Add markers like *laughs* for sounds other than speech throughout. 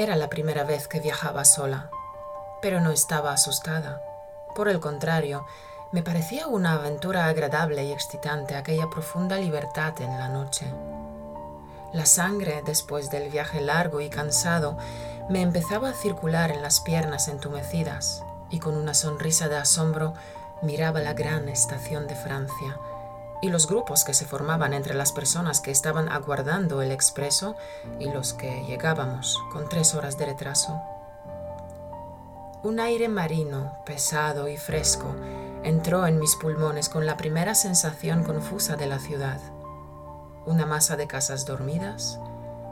Era la primera vez que viajaba sola, pero no estaba asustada. Por el contrario, me parecía una aventura agradable y excitante aquella profunda libertad en la noche. La sangre, después del viaje largo y cansado, me empezaba a circular en las piernas entumecidas y con una sonrisa de asombro miraba la gran estación de Francia y los grupos que se formaban entre las personas que estaban aguardando el expreso y los que llegábamos con tres horas de retraso. Un aire marino, pesado y fresco, entró en mis pulmones con la primera sensación confusa de la ciudad. Una masa de casas dormidas,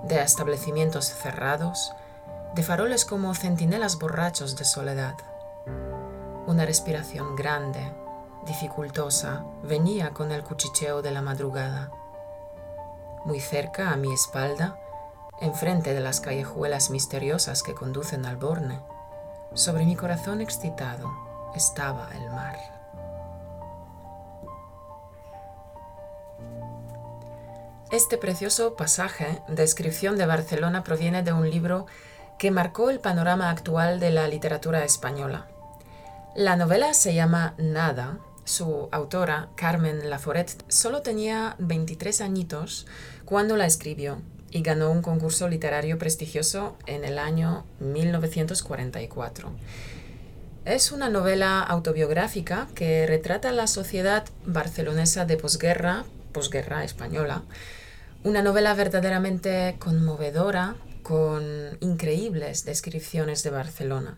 de establecimientos cerrados, de faroles como centinelas borrachos de soledad. Una respiración grande, dificultosa, venía con el cuchicheo de la madrugada. Muy cerca a mi espalda, enfrente de las callejuelas misteriosas que conducen al Borne, sobre mi corazón excitado estaba el mar. Este precioso pasaje, descripción de Barcelona, proviene de un libro que marcó el panorama actual de la literatura española. La novela se llama Nada. Su autora, Carmen Laforet, solo tenía 23 añitos cuando la escribió y ganó un concurso literario prestigioso en el año 1944. Es una novela autobiográfica que retrata la sociedad barcelonesa de posguerra, posguerra española, una novela verdaderamente conmovedora con increíbles descripciones de Barcelona.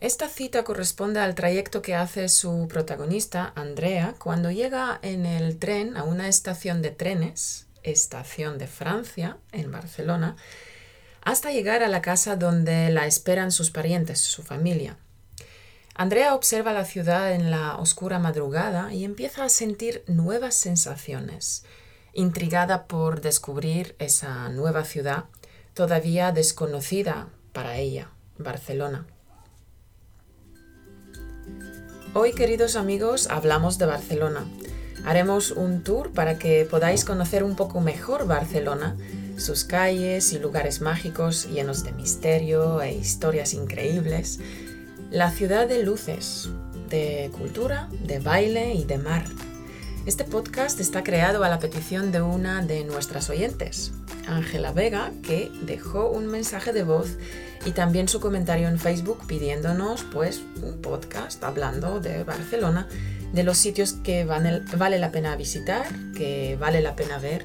Esta cita corresponde al trayecto que hace su protagonista, Andrea, cuando llega en el tren a una estación de trenes, estación de Francia, en Barcelona, hasta llegar a la casa donde la esperan sus parientes, su familia. Andrea observa la ciudad en la oscura madrugada y empieza a sentir nuevas sensaciones, intrigada por descubrir esa nueva ciudad todavía desconocida para ella, Barcelona. Hoy, queridos amigos, hablamos de Barcelona. Haremos un tour para que podáis conocer un poco mejor Barcelona, sus calles y lugares mágicos llenos de misterio e historias increíbles. La ciudad de luces, de cultura, de baile y de mar. Este podcast está creado a la petición de una de nuestras oyentes, Ángela Vega, que dejó un mensaje de voz y también su comentario en Facebook pidiéndonos pues un podcast hablando de Barcelona, de los sitios que vale la pena visitar, que vale la pena ver.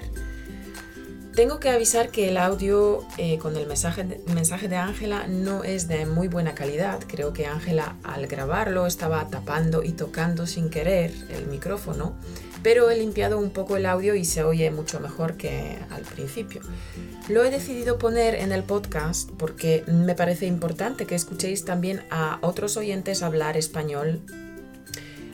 Tengo que avisar que el audio eh, con el mensaje de Ángela no es de muy buena calidad. Creo que Ángela al grabarlo estaba tapando y tocando sin querer el micrófono pero he limpiado un poco el audio y se oye mucho mejor que al principio. Lo he decidido poner en el podcast porque me parece importante que escuchéis también a otros oyentes hablar español.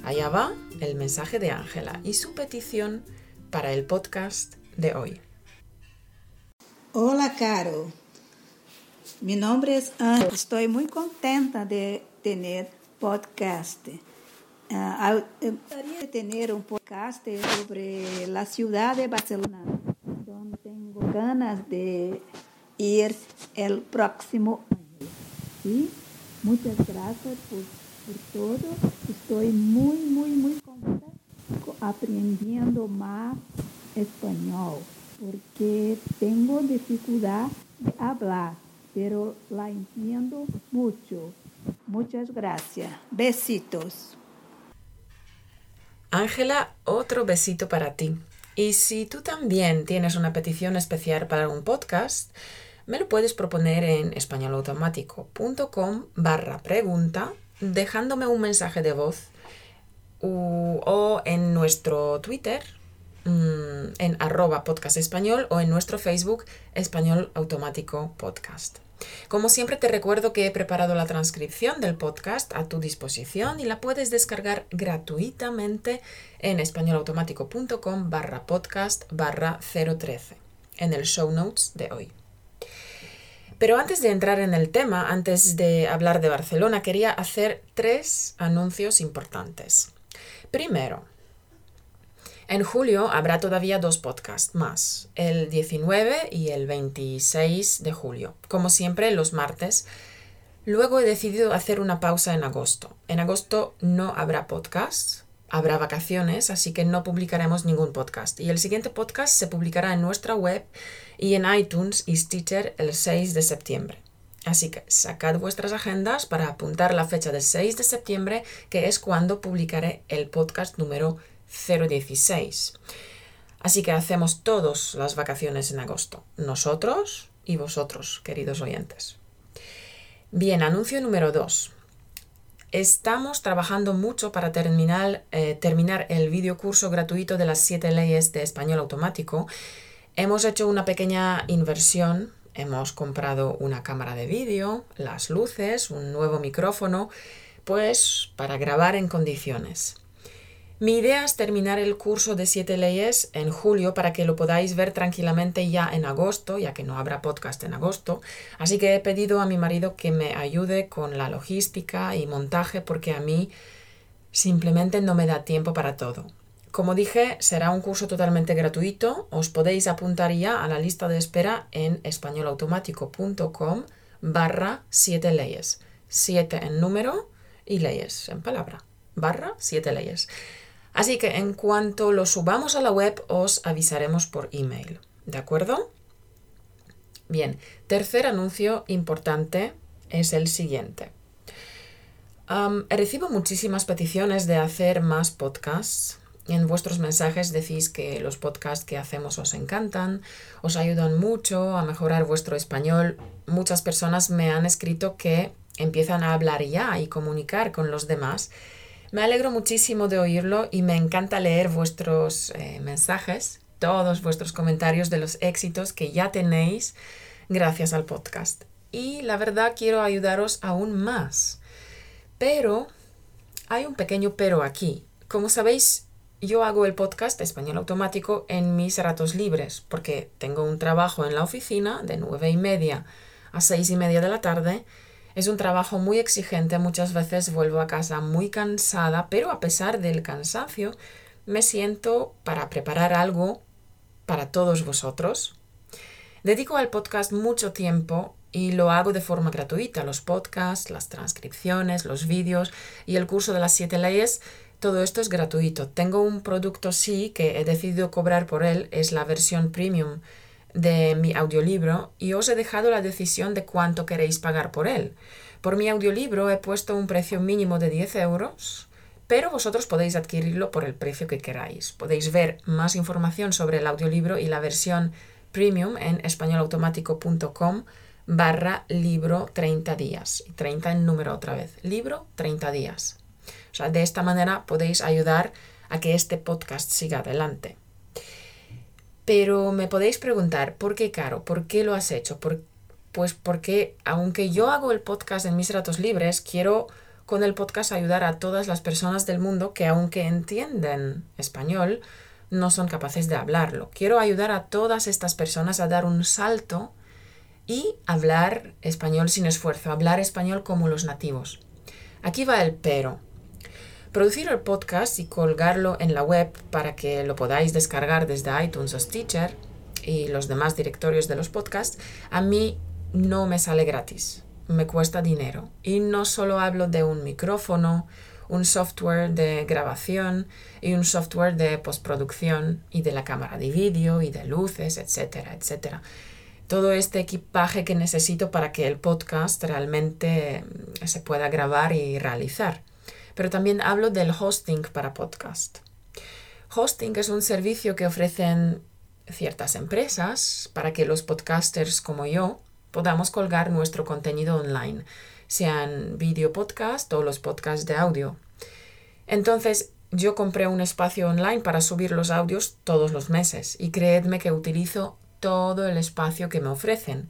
Allá va el mensaje de Ángela y su petición para el podcast de hoy. Hola, Caro. Mi nombre es Ángela. Estoy muy contenta de tener podcast. Uh, gustaría tener un podcast sobre la ciudad de Barcelona, donde tengo ganas de ir el próximo año. ¿Sí? Muchas gracias por, por todo. Estoy muy, muy, muy contenta aprendiendo más español, porque tengo dificultad de hablar, pero la entiendo mucho. Muchas gracias. Besitos. Ángela, otro besito para ti. Y si tú también tienes una petición especial para un podcast, me lo puedes proponer en españolautomático.com barra pregunta, dejándome un mensaje de voz o en nuestro Twitter, mm, en arroba podcast español o en nuestro Facebook español automático podcast. Como siempre te recuerdo que he preparado la transcripción del podcast a tu disposición y la puedes descargar gratuitamente en españolautomático.com barra podcast barra 013 en el show notes de hoy. Pero antes de entrar en el tema, antes de hablar de Barcelona, quería hacer tres anuncios importantes. Primero, En julio habrá todavía dos podcasts más, el 19 y el 26 de julio, como siempre los martes. Luego he decidido hacer una pausa en agosto. En agosto no habrá podcast, habrá vacaciones, así que no publicaremos ningún podcast. Y el siguiente podcast se publicará en nuestra web y en iTunes y Stitcher el 6 de septiembre. Así que sacad vuestras agendas para apuntar la fecha del 6 de septiembre, que es cuando publicaré el podcast número 016. Así que hacemos todas las vacaciones en agosto, nosotros y vosotros, queridos oyentes. Bien, anuncio número 2. Estamos trabajando mucho para terminar, eh, terminar el videocurso gratuito de las 7 leyes de español automático. Hemos hecho una pequeña inversión, hemos comprado una cámara de vídeo, las luces, un nuevo micrófono, pues para grabar en condiciones. Mi idea es terminar el curso de siete leyes en julio para que lo podáis ver tranquilamente ya en agosto, ya que no habrá podcast en agosto. Así que he pedido a mi marido que me ayude con la logística y montaje porque a mí simplemente no me da tiempo para todo. Como dije, será un curso totalmente gratuito. Os podéis apuntar ya a la lista de espera en españolautomático.com barra siete leyes. Siete en número y leyes en palabra. Barra siete leyes. Así que en cuanto lo subamos a la web os avisaremos por email. ¿De acuerdo? Bien, tercer anuncio importante es el siguiente. recibo muchísimas peticiones de hacer más podcasts. En vuestros mensajes decís que los podcasts que hacemos os encantan, os ayudan mucho a mejorar vuestro español. Muchas personas me han escrito que empiezan a hablar ya y comunicar con los demás me alegro muchísimo de oírlo y me encanta leer vuestros eh, mensajes, todos vuestros comentarios de los éxitos que ya tenéis gracias al podcast. Y la verdad quiero ayudaros aún más. Pero hay un pequeño pero aquí. Como sabéis, yo hago el podcast Español Automático en mis ratos libres, porque tengo un trabajo en la oficina de nueve y media a seis y media de la tarde es un trabajo muy exigente, muchas veces vuelvo a casa muy cansada, pero a pesar del cansancio, me siento para preparar algo para todos vosotros. Dedico al podcast mucho tiempo y lo hago de forma gratuita. Los podcasts, las transcripciones, los vídeos y el curso de las siete leyes, todo esto es gratuito. Tengo un producto sí que he decidido cobrar por él, es la versión premium de mi audiolibro y os he dejado la decisión de cuánto queréis pagar por él. Por mi audiolibro he puesto un precio mínimo de 10 euros, pero vosotros podéis adquirirlo por el precio que queráis. Podéis ver más información sobre el audiolibro y la versión premium en españolautomático.com barra libro 30 días. 30 en número otra vez. Libro 30 días. O sea, de esta manera podéis ayudar a que este podcast siga adelante. Pero me podéis preguntar, ¿por qué caro? ¿Por qué lo has hecho? pues porque aunque yo hago el podcast en mis ratos libres, quiero con el podcast ayudar a todas las personas del mundo que aunque entienden español, no son capaces de hablarlo. Quiero ayudar a todas estas personas a dar un salto y hablar español sin esfuerzo, hablar español como los nativos. Aquí va el pero. Producir el podcast y colgarlo en la web para que lo podáis descargar desde iTunes o Stitcher y los demás directorios de los podcasts, a mí no me sale gratis, me cuesta dinero. Y no solo hablo de un micrófono, un software de grabación y un software de postproducción y de la cámara de vídeo y de luces, etcétera, etcétera. Todo este equipaje que necesito para que el podcast realmente se pueda grabar y realizar pero también hablo del hosting para podcast. Hosting es un servicio que ofrecen ciertas empresas para que los podcasters como yo podamos colgar nuestro contenido online, sean video podcast o los podcasts de audio. Entonces, yo compré un espacio online para subir los audios todos los meses y creedme que utilizo todo el espacio que me ofrecen.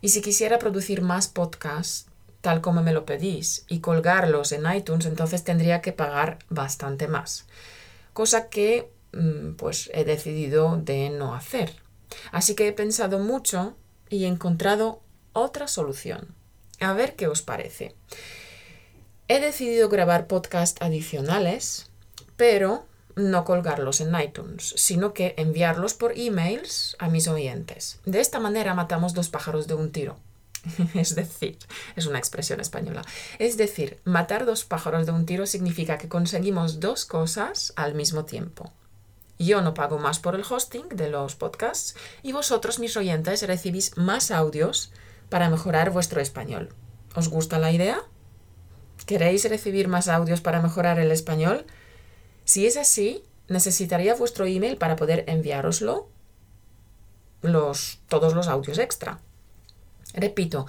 Y si quisiera producir más podcasts, tal como me lo pedís y colgarlos en iTunes, entonces tendría que pagar bastante más. Cosa que mm, pues he decidido de no hacer. Así que he pensado mucho y he encontrado otra solución. A ver qué os parece. He decidido grabar podcasts adicionales, pero no colgarlos en iTunes, sino que enviarlos por emails a mis oyentes. De esta manera matamos dos pájaros de un tiro. *laughs* es decir, es una expresión española. Es decir, matar dos pájaros de un tiro significa que conseguimos dos cosas al mismo tiempo. Yo no pago más por el hosting de los podcasts y vosotros, mis oyentes, recibís más audios para mejorar vuestro español. ¿Os gusta la idea? ¿Queréis recibir más audios para mejorar el español? Si es así, necesitaría vuestro email para poder enviároslo los, todos los audios extra. Repito,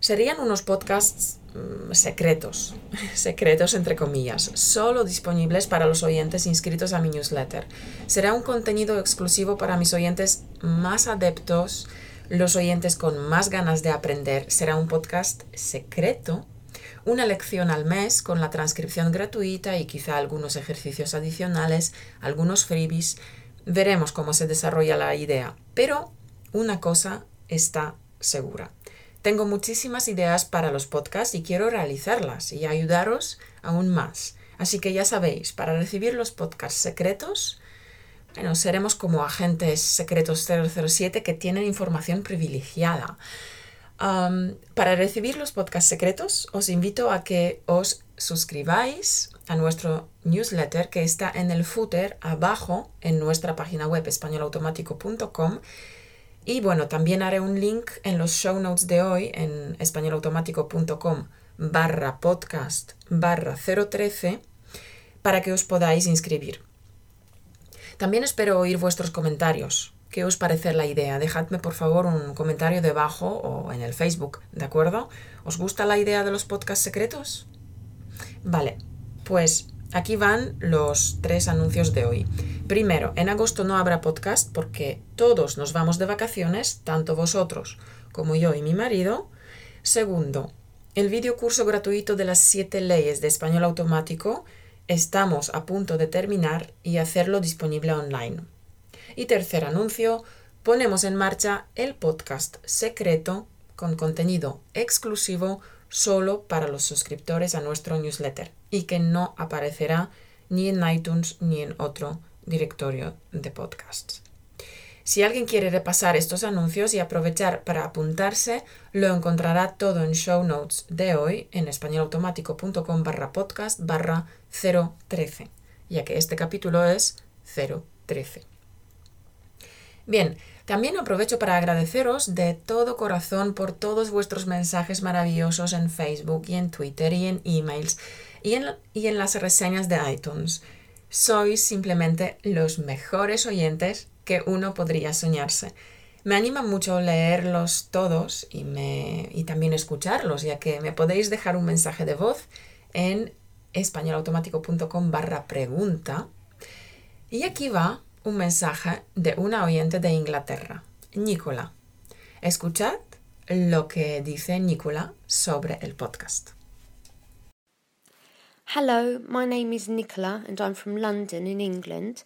serían unos podcasts mm, secretos, *laughs* secretos entre comillas, solo disponibles para los oyentes inscritos a mi newsletter. Será un contenido exclusivo para mis oyentes más adeptos, los oyentes con más ganas de aprender. Será un podcast secreto, una lección al mes con la transcripción gratuita y quizá algunos ejercicios adicionales, algunos freebies. Veremos cómo se desarrolla la idea, pero una cosa está segura. Tengo muchísimas ideas para los podcasts y quiero realizarlas y ayudaros aún más. Así que ya sabéis, para recibir los podcasts secretos, bueno, seremos como agentes secretos 007 que tienen información privilegiada. para recibir los podcasts secretos, os invito a que os suscribáis a nuestro newsletter que está en el footer abajo en nuestra página web españolautomático.com y bueno, también haré un link en los show notes de hoy en españolautomático.com barra podcast barra 013 para que os podáis inscribir. También espero oír vuestros comentarios. ¿Qué os parece la idea? Dejadme por favor un comentario debajo o en el Facebook, ¿de acuerdo? ¿Os gusta la idea de los podcasts secretos? Vale, pues Aquí van los tres anuncios de hoy. Primero, en agosto no habrá podcast porque todos nos vamos de vacaciones, tanto vosotros como yo y mi marido. Segundo, el video curso gratuito de las siete leyes de español automático estamos a punto de terminar y hacerlo disponible online. Y tercer anuncio, ponemos en marcha el podcast secreto con contenido exclusivo solo para los suscriptores a nuestro newsletter y que no aparecerá ni en iTunes ni en otro directorio de podcasts. Si alguien quiere repasar estos anuncios y aprovechar para apuntarse, lo encontrará todo en show notes de hoy en españolautomático.com barra podcast barra 013, ya que este capítulo es 013. Bien, también aprovecho para agradeceros de todo corazón por todos vuestros mensajes maravillosos en Facebook y en Twitter y en emails y en, y en las reseñas de iTunes. Sois simplemente los mejores oyentes que uno podría soñarse. Me anima mucho leerlos todos y, me, y también escucharlos, ya que me podéis dejar un mensaje de voz en españolautomático.com barra pregunta. Y aquí va un mensaje de una oyente de Inglaterra, Nicola. Escuchad lo que dice Nicola sobre el podcast. Hello, my name is Nicola and I'm from London in England.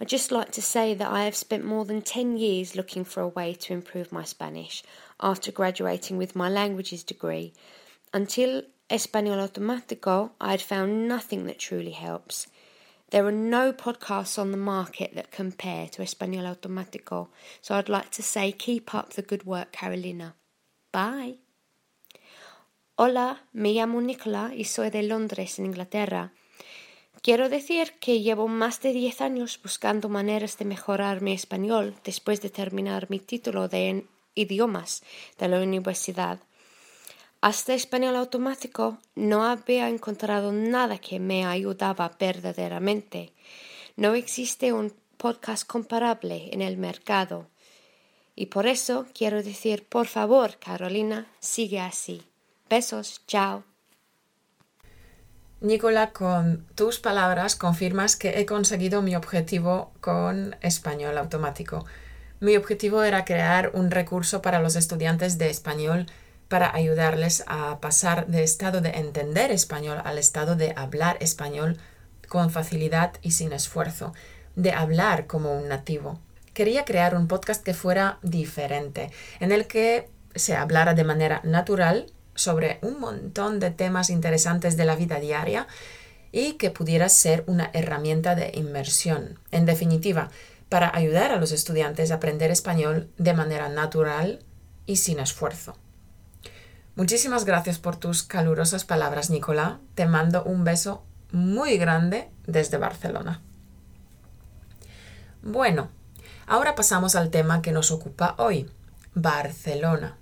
I'd just like to say that I have spent more than 10 years looking for a way to improve my Spanish after graduating with my languages degree. Until Español Automático, I had found nothing that truly helps. There are no podcasts on the market that compare to Español Automático, so I'd like to say keep up the good work, Carolina. Bye. Hola, me llamo Nicola y soy de Londres, en Inglaterra. Quiero decir que llevo más de 10 años buscando maneras de mejorar mi español después de terminar mi título de idiomas de la universidad. Hasta español automático no había encontrado nada que me ayudaba verdaderamente. No existe un podcast comparable en el mercado. Y por eso quiero decir, por favor, Carolina, sigue así. Besos, chao. Nicola, con tus palabras confirmas que he conseguido mi objetivo con español automático. Mi objetivo era crear un recurso para los estudiantes de español para ayudarles a pasar de estado de entender español al estado de hablar español con facilidad y sin esfuerzo, de hablar como un nativo. Quería crear un podcast que fuera diferente, en el que se hablara de manera natural sobre un montón de temas interesantes de la vida diaria y que pudiera ser una herramienta de inmersión. En definitiva, para ayudar a los estudiantes a aprender español de manera natural y sin esfuerzo. Muchísimas gracias por tus calurosas palabras, Nicolás. Te mando un beso muy grande desde Barcelona. Bueno, ahora pasamos al tema que nos ocupa hoy, Barcelona.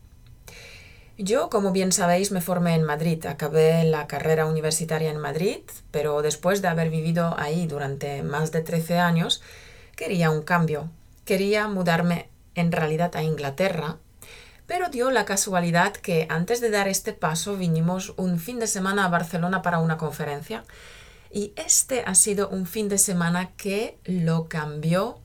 Yo, como bien sabéis, me formé en Madrid. Acabé la carrera universitaria en Madrid, pero después de haber vivido ahí durante más de 13 años, quería un cambio. Quería mudarme en realidad a Inglaterra, pero dio la casualidad que antes de dar este paso vinimos un fin de semana a Barcelona para una conferencia y este ha sido un fin de semana que lo cambió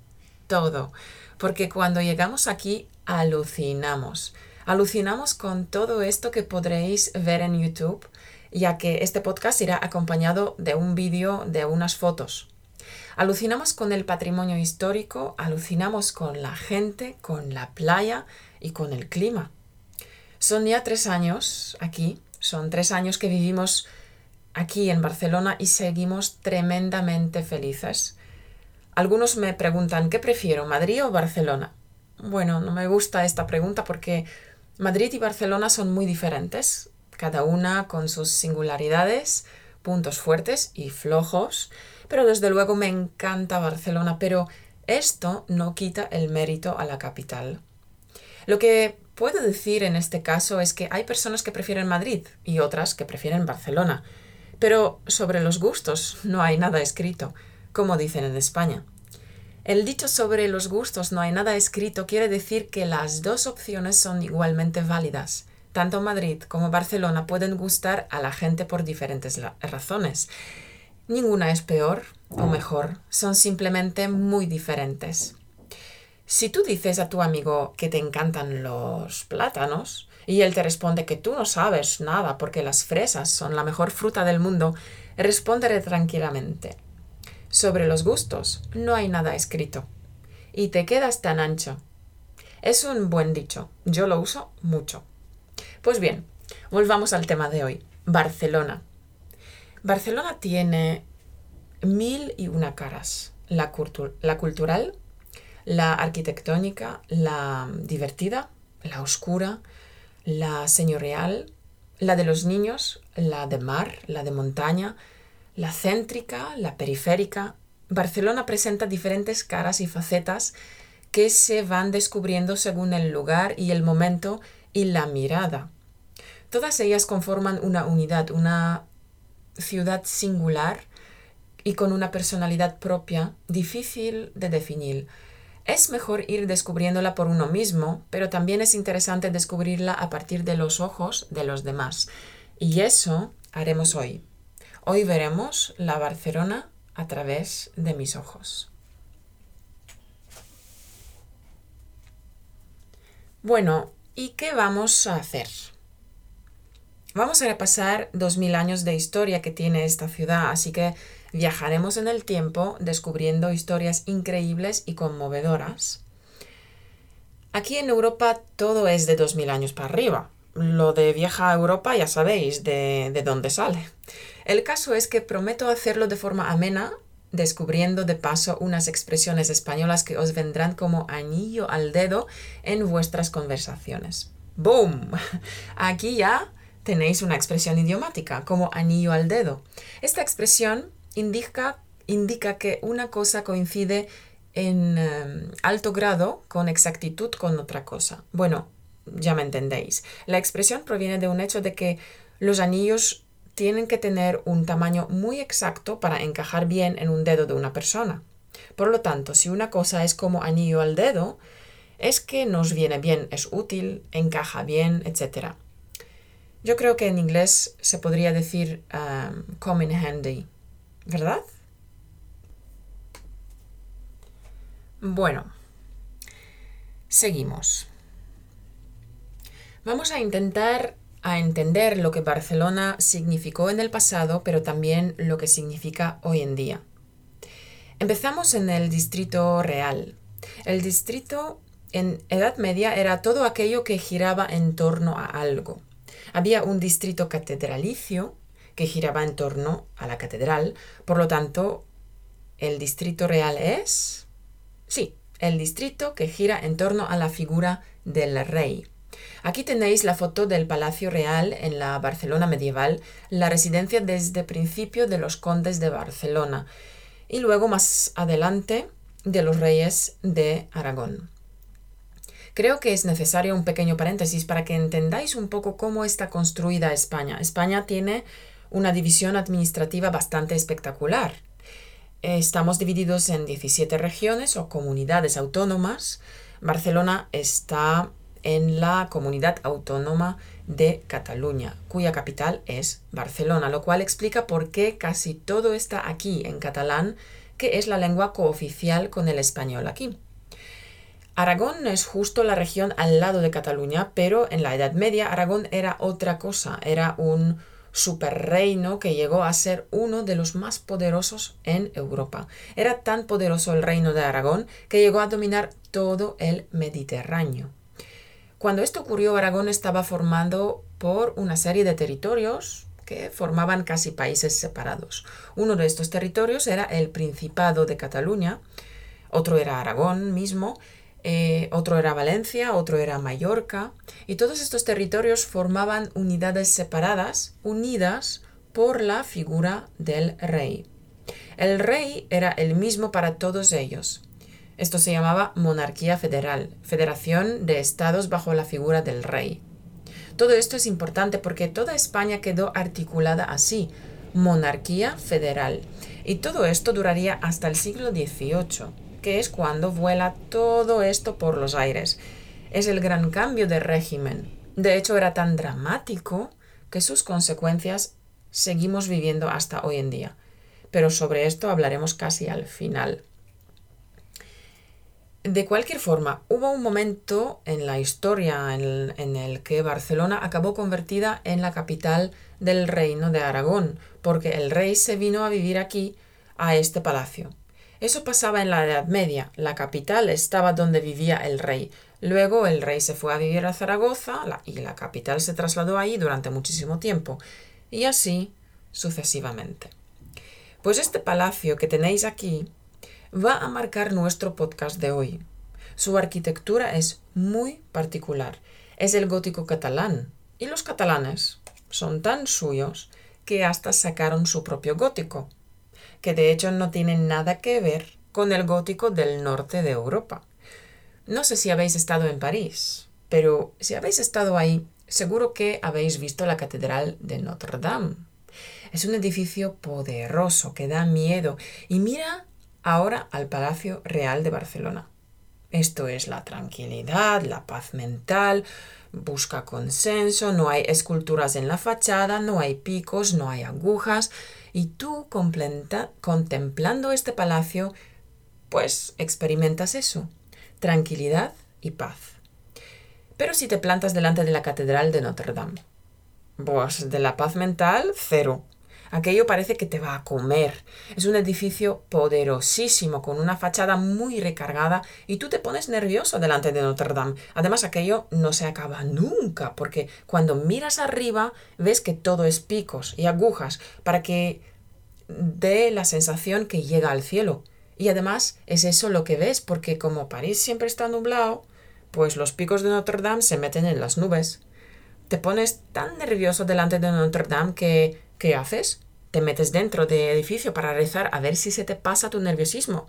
todo, porque cuando llegamos aquí alucinamos Alucinamos con todo esto que podréis ver en YouTube, ya que este podcast irá acompañado de un vídeo de unas fotos. Alucinamos con el patrimonio histórico, alucinamos con la gente, con la playa y con el clima. Son ya tres años aquí, son tres años que vivimos aquí en Barcelona y seguimos tremendamente felices. Algunos me preguntan, ¿qué prefiero, Madrid o Barcelona? Bueno, no me gusta esta pregunta porque Madrid y Barcelona son muy diferentes, cada una con sus singularidades, puntos fuertes y flojos, pero desde luego me encanta Barcelona, pero esto no quita el mérito a la capital. Lo que puedo decir en este caso es que hay personas que prefieren Madrid y otras que prefieren Barcelona, pero sobre los gustos no hay nada escrito, como dicen en España. El dicho sobre los gustos no hay nada escrito quiere decir que las dos opciones son igualmente válidas. Tanto Madrid como Barcelona pueden gustar a la gente por diferentes razones. Ninguna es peor o mejor, son simplemente muy diferentes. Si tú dices a tu amigo que te encantan los plátanos y él te responde que tú no sabes nada porque las fresas son la mejor fruta del mundo, responderé tranquilamente. Sobre los gustos no hay nada escrito. Y te quedas tan ancho. Es un buen dicho. Yo lo uso mucho. Pues bien, volvamos al tema de hoy. Barcelona. Barcelona tiene mil y una caras. La, la cultural, la arquitectónica, la divertida, la oscura, la señorial, la de los niños, la de mar, la de montaña, la céntrica, la periférica. Barcelona presenta diferentes caras y facetas que se van descubriendo según el lugar y el momento y la mirada. Todas ellas conforman una unidad, una ciudad singular y con una personalidad propia difícil de definir. Es mejor ir descubriéndola por uno mismo, pero también es interesante descubrirla a partir de los ojos de los demás. Y eso haremos hoy. Hoy veremos la Barcelona a través de mis ojos. Bueno, ¿y qué vamos a hacer? Vamos a repasar 2000 años de historia que tiene esta ciudad, así que viajaremos en el tiempo descubriendo historias increíbles y conmovedoras. Aquí en Europa todo es de 2000 años para arriba. Lo de vieja Europa ya sabéis de, de dónde sale. El caso es que prometo hacerlo de forma amena, descubriendo de paso unas expresiones españolas que os vendrán como anillo al dedo en vuestras conversaciones. ¡Boom! *laughs* Aquí ya tenéis una expresión idiomática, como anillo al dedo. Esta expresión indica, indica que una cosa coincide en em, alto grado con exactitud con otra cosa. Bueno, ya me entendéis. La expresión proviene de un hecho de que los anillos tienen que tener un tamaño muy exacto para encajar bien en un dedo de una persona. Por lo tanto, si una cosa es como anillo al dedo, es que nos viene bien, es útil, encaja bien, etc. Yo creo que en inglés se podría decir um, come in handy, ¿verdad? Bueno, seguimos. Vamos a intentar a entender lo que Barcelona significó en el pasado, pero también lo que significa hoy en día. Empezamos en el Distrito Real. El distrito en Edad Media era todo aquello que giraba en torno a algo. Había un distrito catedralicio, que giraba en torno a la catedral. Por lo tanto, el distrito real es... Sí, el distrito que gira en torno a la figura del rey. Aquí tenéis la foto del Palacio Real en la Barcelona medieval, la residencia desde principio de los condes de Barcelona y luego más adelante de los reyes de Aragón. Creo que es necesario un pequeño paréntesis para que entendáis un poco cómo está construida España. España tiene una división administrativa bastante espectacular. Estamos divididos en 17 regiones o comunidades autónomas. Barcelona está en la comunidad autónoma de Cataluña, cuya capital es Barcelona, lo cual explica por qué casi todo está aquí en catalán, que es la lengua cooficial con el español aquí. Aragón es justo la región al lado de Cataluña, pero en la Edad Media Aragón era otra cosa, era un superreino que llegó a ser uno de los más poderosos en Europa. Era tan poderoso el reino de Aragón que llegó a dominar todo el Mediterráneo. Cuando esto ocurrió, Aragón estaba formado por una serie de territorios que formaban casi países separados. Uno de estos territorios era el Principado de Cataluña, otro era Aragón mismo, eh, otro era Valencia, otro era Mallorca, y todos estos territorios formaban unidades separadas, unidas por la figura del rey. El rey era el mismo para todos ellos. Esto se llamaba monarquía federal, federación de estados bajo la figura del rey. Todo esto es importante porque toda España quedó articulada así, monarquía federal. Y todo esto duraría hasta el siglo XVIII, que es cuando vuela todo esto por los aires. Es el gran cambio de régimen. De hecho, era tan dramático que sus consecuencias seguimos viviendo hasta hoy en día. Pero sobre esto hablaremos casi al final. De cualquier forma, hubo un momento en la historia en, el que Barcelona acabó convertida en la capital del reino de Aragón, porque el rey se vino a vivir aquí, a este palacio. Eso pasaba en la Edad Media, la capital estaba donde vivía el rey. Luego el rey se fue a vivir a Zaragoza y la capital se trasladó ahí durante muchísimo tiempo, y así sucesivamente. Pues este palacio que tenéis aquí va a marcar nuestro podcast de hoy. Su arquitectura es muy particular. Es el gótico catalán. Y los catalanes son tan suyos que hasta sacaron su propio gótico, que de hecho no tiene nada que ver con el gótico del norte de Europa. No sé si habéis estado en París, pero si habéis estado ahí, seguro que habéis visto la Catedral de Notre Dame. Es un edificio poderoso que da miedo y mira ahora al Palacio Real de Barcelona. Esto es la tranquilidad, la paz mental, busca consenso, no hay esculturas en la fachada, no hay picos, no hay agujas, y tú contemplando este palacio, pues experimentas eso, tranquilidad y paz. Pero si te plantas delante de la Catedral de Notre Dame, pues de la paz mental, cero. Aquello parece que te va a comer. Es un edificio poderosísimo, con una fachada muy recargada, y tú te pones nervioso delante de Notre Dame. Además, aquello no se acaba nunca, porque cuando miras arriba ves que todo es picos y agujas, para que dé la sensación que llega al cielo. Y además es eso lo que ves, porque como París siempre está nublado, pues los picos de Notre Dame se meten en las nubes. Te pones tan nervioso delante de Notre Dame que ¿qué haces? Te metes dentro del edificio para rezar a ver si se te pasa tu nerviosismo.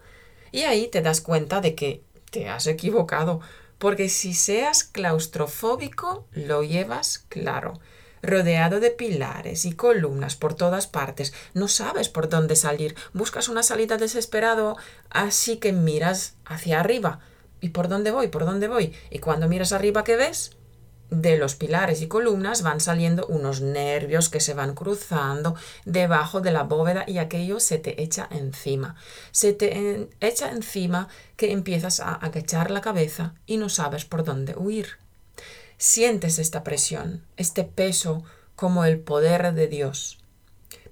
Y ahí te das cuenta de que te has equivocado, porque si seas claustrofóbico, lo llevas claro. Rodeado de pilares y columnas por todas partes, no sabes por dónde salir, buscas una salida desesperado, así que miras hacia arriba. ¿Y por dónde voy? ¿Por dónde voy? Y cuando miras arriba, ¿qué ves? De los pilares y columnas van saliendo unos nervios que se van cruzando debajo de la bóveda y aquello se te echa encima. Se te echa encima que empiezas a agachar la cabeza y no sabes por dónde huir. Sientes esta presión, este peso como el poder de Dios.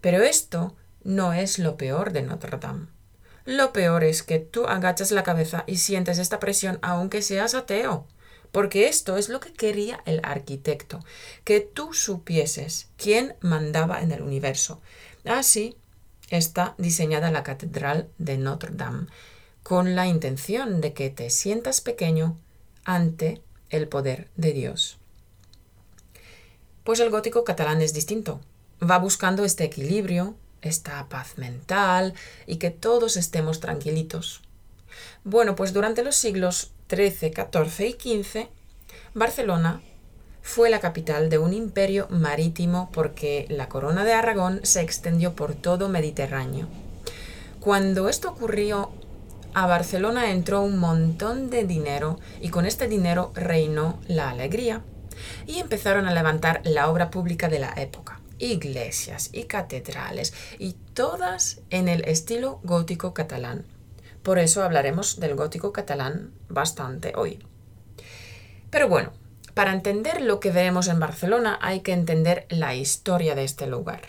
Pero esto no es lo peor de Notre Dame. Lo peor es que tú agachas la cabeza y sientes esta presión aunque seas ateo porque esto es lo que quería el arquitecto, que tú supieses quién mandaba en el universo. Así está diseñada la Catedral de Notre Dame, con la intención de que te sientas pequeño ante el poder de Dios. Pues el gótico catalán es distinto. Va buscando este equilibrio, esta paz mental y que todos estemos tranquilitos. Bueno, pues durante los siglos XIII, XIV y XV, Barcelona fue la capital de un imperio marítimo porque la corona de Aragón se extendió por todo Mediterráneo. Cuando esto ocurrió, a Barcelona entró un montón de dinero y con este dinero reinó la alegría y empezaron a levantar la obra pública de la época, iglesias y catedrales y todas en el estilo gótico catalán. Por eso hablaremos del gótico catalán bastante hoy. Pero bueno, para entender lo que vemos en Barcelona hay que entender la historia de este lugar.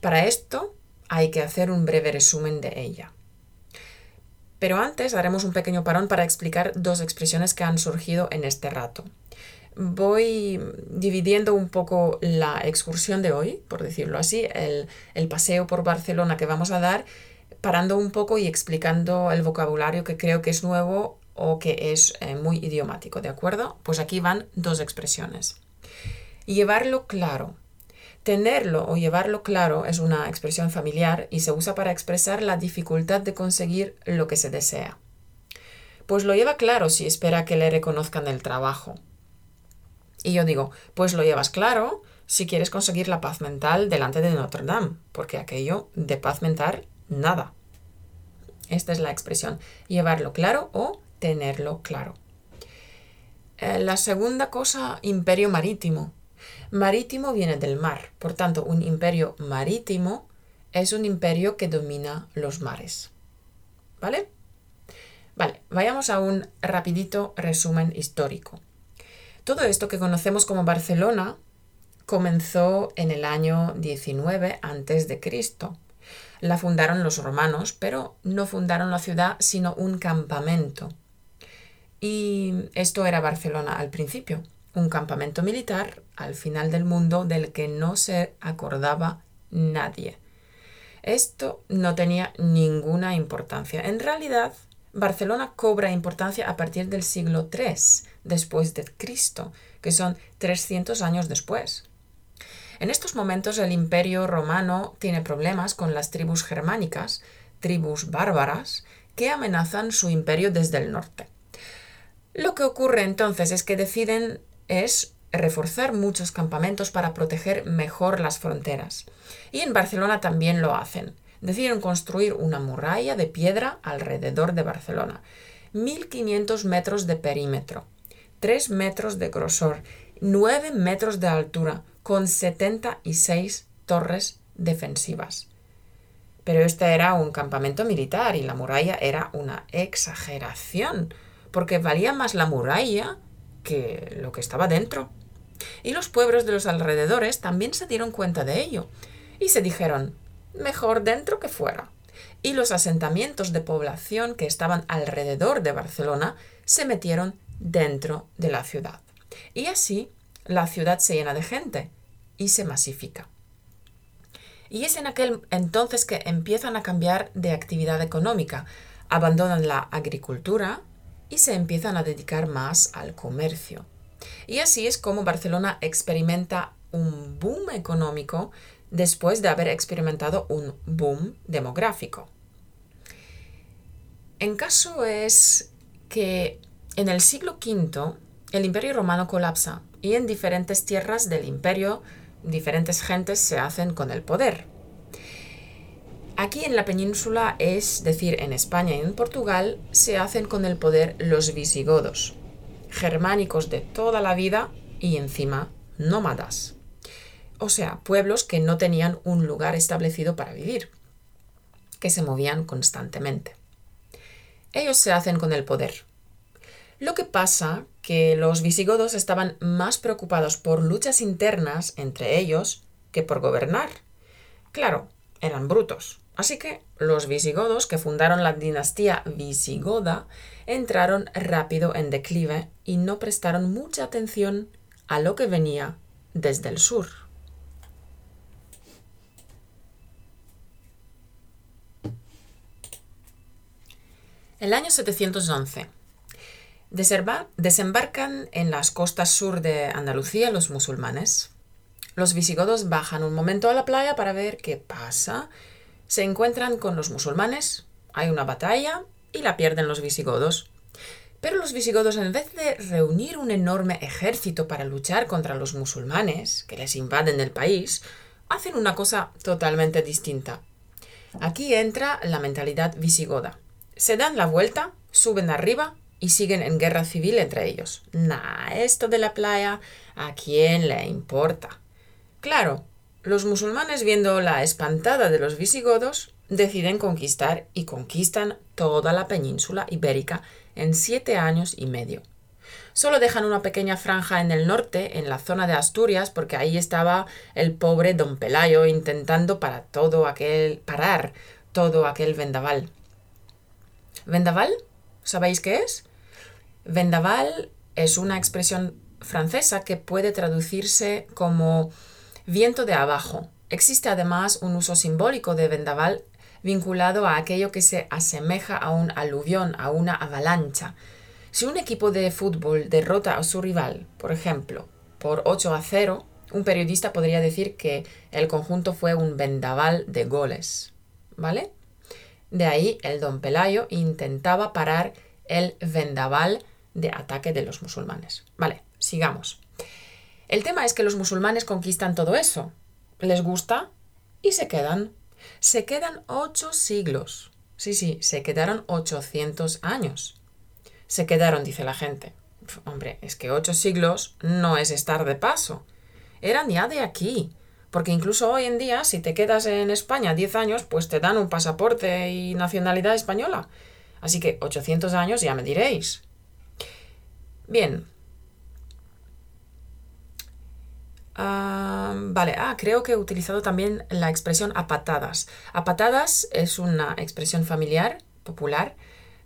Para esto hay que hacer un breve resumen de ella. Pero antes haremos un pequeño parón para explicar dos expresiones que han surgido en este rato. Voy dividiendo un poco la excursión de hoy, por decirlo así, el, el paseo por Barcelona que vamos a dar parando un poco y explicando el vocabulario que creo que es nuevo o que es eh, muy idiomático, ¿de acuerdo? Pues aquí van dos expresiones. Llevarlo claro. Tenerlo o llevarlo claro es una expresión familiar y se usa para expresar la dificultad de conseguir lo que se desea. Pues lo lleva claro si espera que le reconozcan el trabajo. Y yo digo, pues lo llevas claro si quieres conseguir la paz mental delante de Notre Dame, porque aquello de paz mental nada. Esta es la expresión, llevarlo claro o tenerlo claro. Eh, la segunda cosa, imperio marítimo. Marítimo viene del mar, por tanto, un imperio marítimo es un imperio que domina los mares. ¿Vale? Vale, vayamos a un rapidito resumen histórico. Todo esto que conocemos como Barcelona comenzó en el año 19 antes de Cristo la fundaron los romanos, pero no fundaron la ciudad, sino un campamento. Y esto era Barcelona al principio, un campamento militar al final del mundo del que no se acordaba nadie. Esto no tenía ninguna importancia. En realidad, Barcelona cobra importancia a partir del siglo III después de Cristo, que son 300 años después. En estos momentos el imperio romano tiene problemas con las tribus germánicas, tribus bárbaras, que amenazan su imperio desde el norte. Lo que ocurre entonces es que deciden es reforzar muchos campamentos para proteger mejor las fronteras. Y en Barcelona también lo hacen. Deciden construir una muralla de piedra alrededor de Barcelona. 1500 metros de perímetro, 3 metros de grosor, 9 metros de altura, con 76 torres defensivas. Pero este era un campamento militar y la muralla era una exageración, porque valía más la muralla que lo que estaba dentro. Y los pueblos de los alrededores también se dieron cuenta de ello y se dijeron, mejor dentro que fuera. Y los asentamientos de población que estaban alrededor de Barcelona se metieron dentro de la ciudad. Y así la ciudad se llena de gente y se masifica. Y es en aquel entonces que empiezan a cambiar de actividad económica, abandonan la agricultura y se empiezan a dedicar más al comercio. Y así es como Barcelona experimenta un boom económico después de haber experimentado un boom demográfico. En caso es que en el siglo V el imperio romano colapsa y en diferentes tierras del imperio diferentes gentes se hacen con el poder. Aquí en la península, es decir, en España y en Portugal, se hacen con el poder los visigodos, germánicos de toda la vida y encima nómadas. O sea, pueblos que no tenían un lugar establecido para vivir, que se movían constantemente. Ellos se hacen con el poder. Lo que pasa que los visigodos estaban más preocupados por luchas internas entre ellos que por gobernar. Claro, eran brutos, Así que los visigodos, que fundaron la dinastía visigoda, entraron rápido en declive y no prestaron mucha atención a lo que venía desde el sur. El año 711. Desembarcan en las costas sur de Andalucía los musulmanes. Los visigodos bajan un momento a la playa para ver qué pasa. Se encuentran con los musulmanes, hay una batalla y la pierden los visigodos. Pero los visigodos, en vez de reunir un enorme ejército para luchar contra los musulmanes que les invaden el país, hacen una cosa totalmente distinta. Aquí entra la mentalidad visigoda. Se dan la vuelta, suben arriba y siguen en guerra civil entre ellos. Nah, esto de la playa, ¿a quién le importa? Claro, los musulmanes viendo la espantada de los visigodos, deciden conquistar y conquistan toda la península ibérica en siete años y medio. Solo dejan una pequeña franja en el norte, en la zona de Asturias, porque ahí estaba el pobre don Pelayo intentando para todo aquel, parar todo aquel vendaval. ¿Vendaval? ¿Sabéis qué es? Vendaval es una expresión francesa que puede traducirse como viento de abajo. Existe además un uso simbólico de vendaval vinculado a aquello que se asemeja a un aluvión, a una avalancha. Si un equipo de fútbol derrota a su rival, por ejemplo, por 8 a 0, un periodista podría decir que el conjunto fue un vendaval de goles. ¿Vale? De ahí el don Pelayo intentaba parar el vendaval de ataque de los musulmanes. Vale, sigamos. El tema es que los musulmanes conquistan todo eso. Les gusta y se quedan. Se quedan ocho siglos. Sí, sí, se quedaron 800 años. Se quedaron, dice la gente. Hombre, es que ocho siglos no es estar de paso. Eran ya de aquí. Porque incluso hoy en día, si te quedas en España 10 años, pues te dan un pasaporte y nacionalidad española. Así que 800 años ya me diréis. Bien, vale, ah, creo que he utilizado también la expresión a patadas. A patadas es una expresión familiar, popular,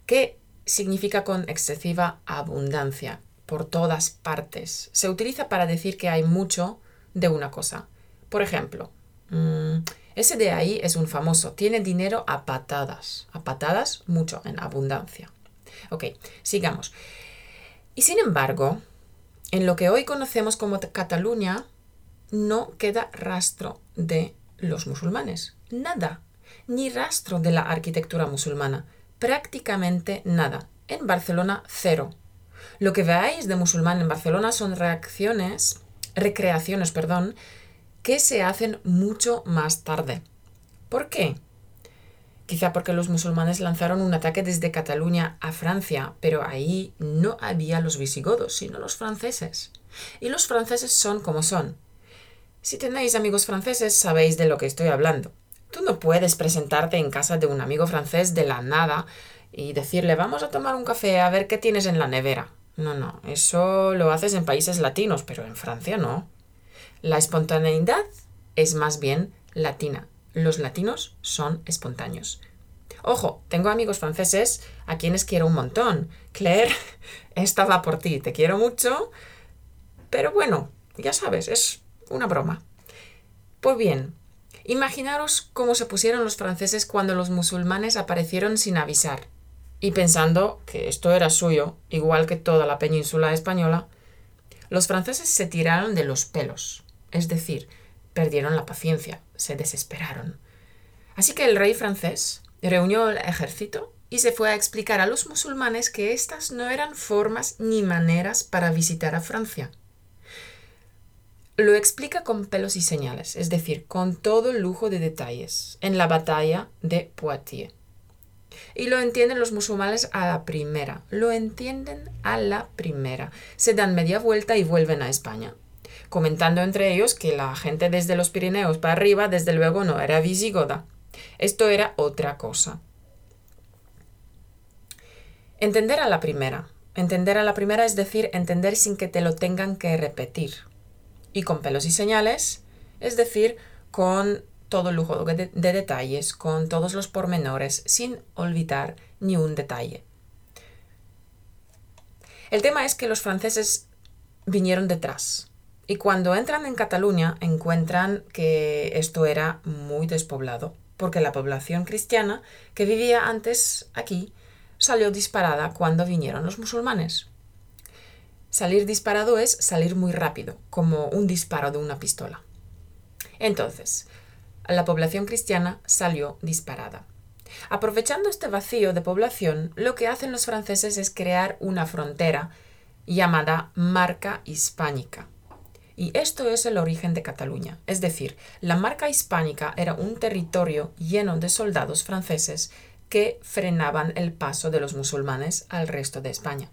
que significa con excesiva abundancia, por todas partes. Se utiliza para decir que hay mucho de una cosa. Por ejemplo, mm, ese de ahí es un famoso, tiene dinero a patadas. A patadas, mucho, en abundancia. Ok, sigamos. Y sin embargo, en lo que hoy conocemos como Cataluña, no queda rastro de los musulmanes. Nada. Ni rastro de la arquitectura musulmana. Prácticamente nada. En Barcelona, cero. Lo que veáis de musulmán en Barcelona son reacciones, recreaciones, perdón, que se hacen mucho más tarde. ¿Por qué? Quizá porque los musulmanes lanzaron un ataque desde Cataluña a Francia, pero ahí no había los visigodos, sino los franceses. Y los franceses son como son, si tenéis amigos franceses, sabéis de lo que estoy hablando. Tú no puedes presentarte en casa de un amigo francés de la nada y decirle vamos a tomar un café a ver qué tienes en la nevera. No, no, eso lo haces en países latinos, pero en Francia no. La espontaneidad es más bien latina. Los latinos son espontáneos. Ojo, tengo amigos franceses a quienes quiero un montón. Claire, *laughs* esta va por ti, te quiero mucho. Pero bueno, ya sabes, es una broma. Pues bien, imaginaros cómo se pusieron los franceses cuando los musulmanes aparecieron sin avisar. Y pensando que esto era suyo, igual que toda la península española, los franceses se tiraron de los pelos, es decir, perdieron la paciencia, se desesperaron. Así que el rey francés reunió el ejército y se fue a explicar a los musulmanes que estas no eran formas ni maneras para visitar a Francia. Lo explica con pelos y señales, es decir, con todo el lujo de detalles, en la batalla de Poitiers. Y lo entienden los musulmanes a la primera, lo entienden a la primera. Se dan media vuelta y vuelven a España, comentando entre ellos que la gente desde los Pirineos para arriba, desde luego, no era visigoda. Esto era otra cosa. Entender a la primera. Entender a la primera es decir, entender sin que te lo tengan que repetir y con pelos y señales, es decir, con todo el lujo de, de detalles, con todos los pormenores, sin olvidar ni un detalle. El tema es que los franceses vinieron detrás y cuando entran en Cataluña encuentran que esto era muy despoblado, porque la población cristiana que vivía antes aquí salió disparada cuando vinieron los musulmanes. Salir disparado es salir muy rápido, como un disparo de una pistola. Entonces, la población cristiana salió disparada. Aprovechando este vacío de población, lo que hacen los franceses es crear una frontera llamada Marca Hispánica. Y esto es el origen de Cataluña. Es decir, la Marca Hispánica era un territorio lleno de soldados franceses que frenaban el paso de los musulmanes al resto de España.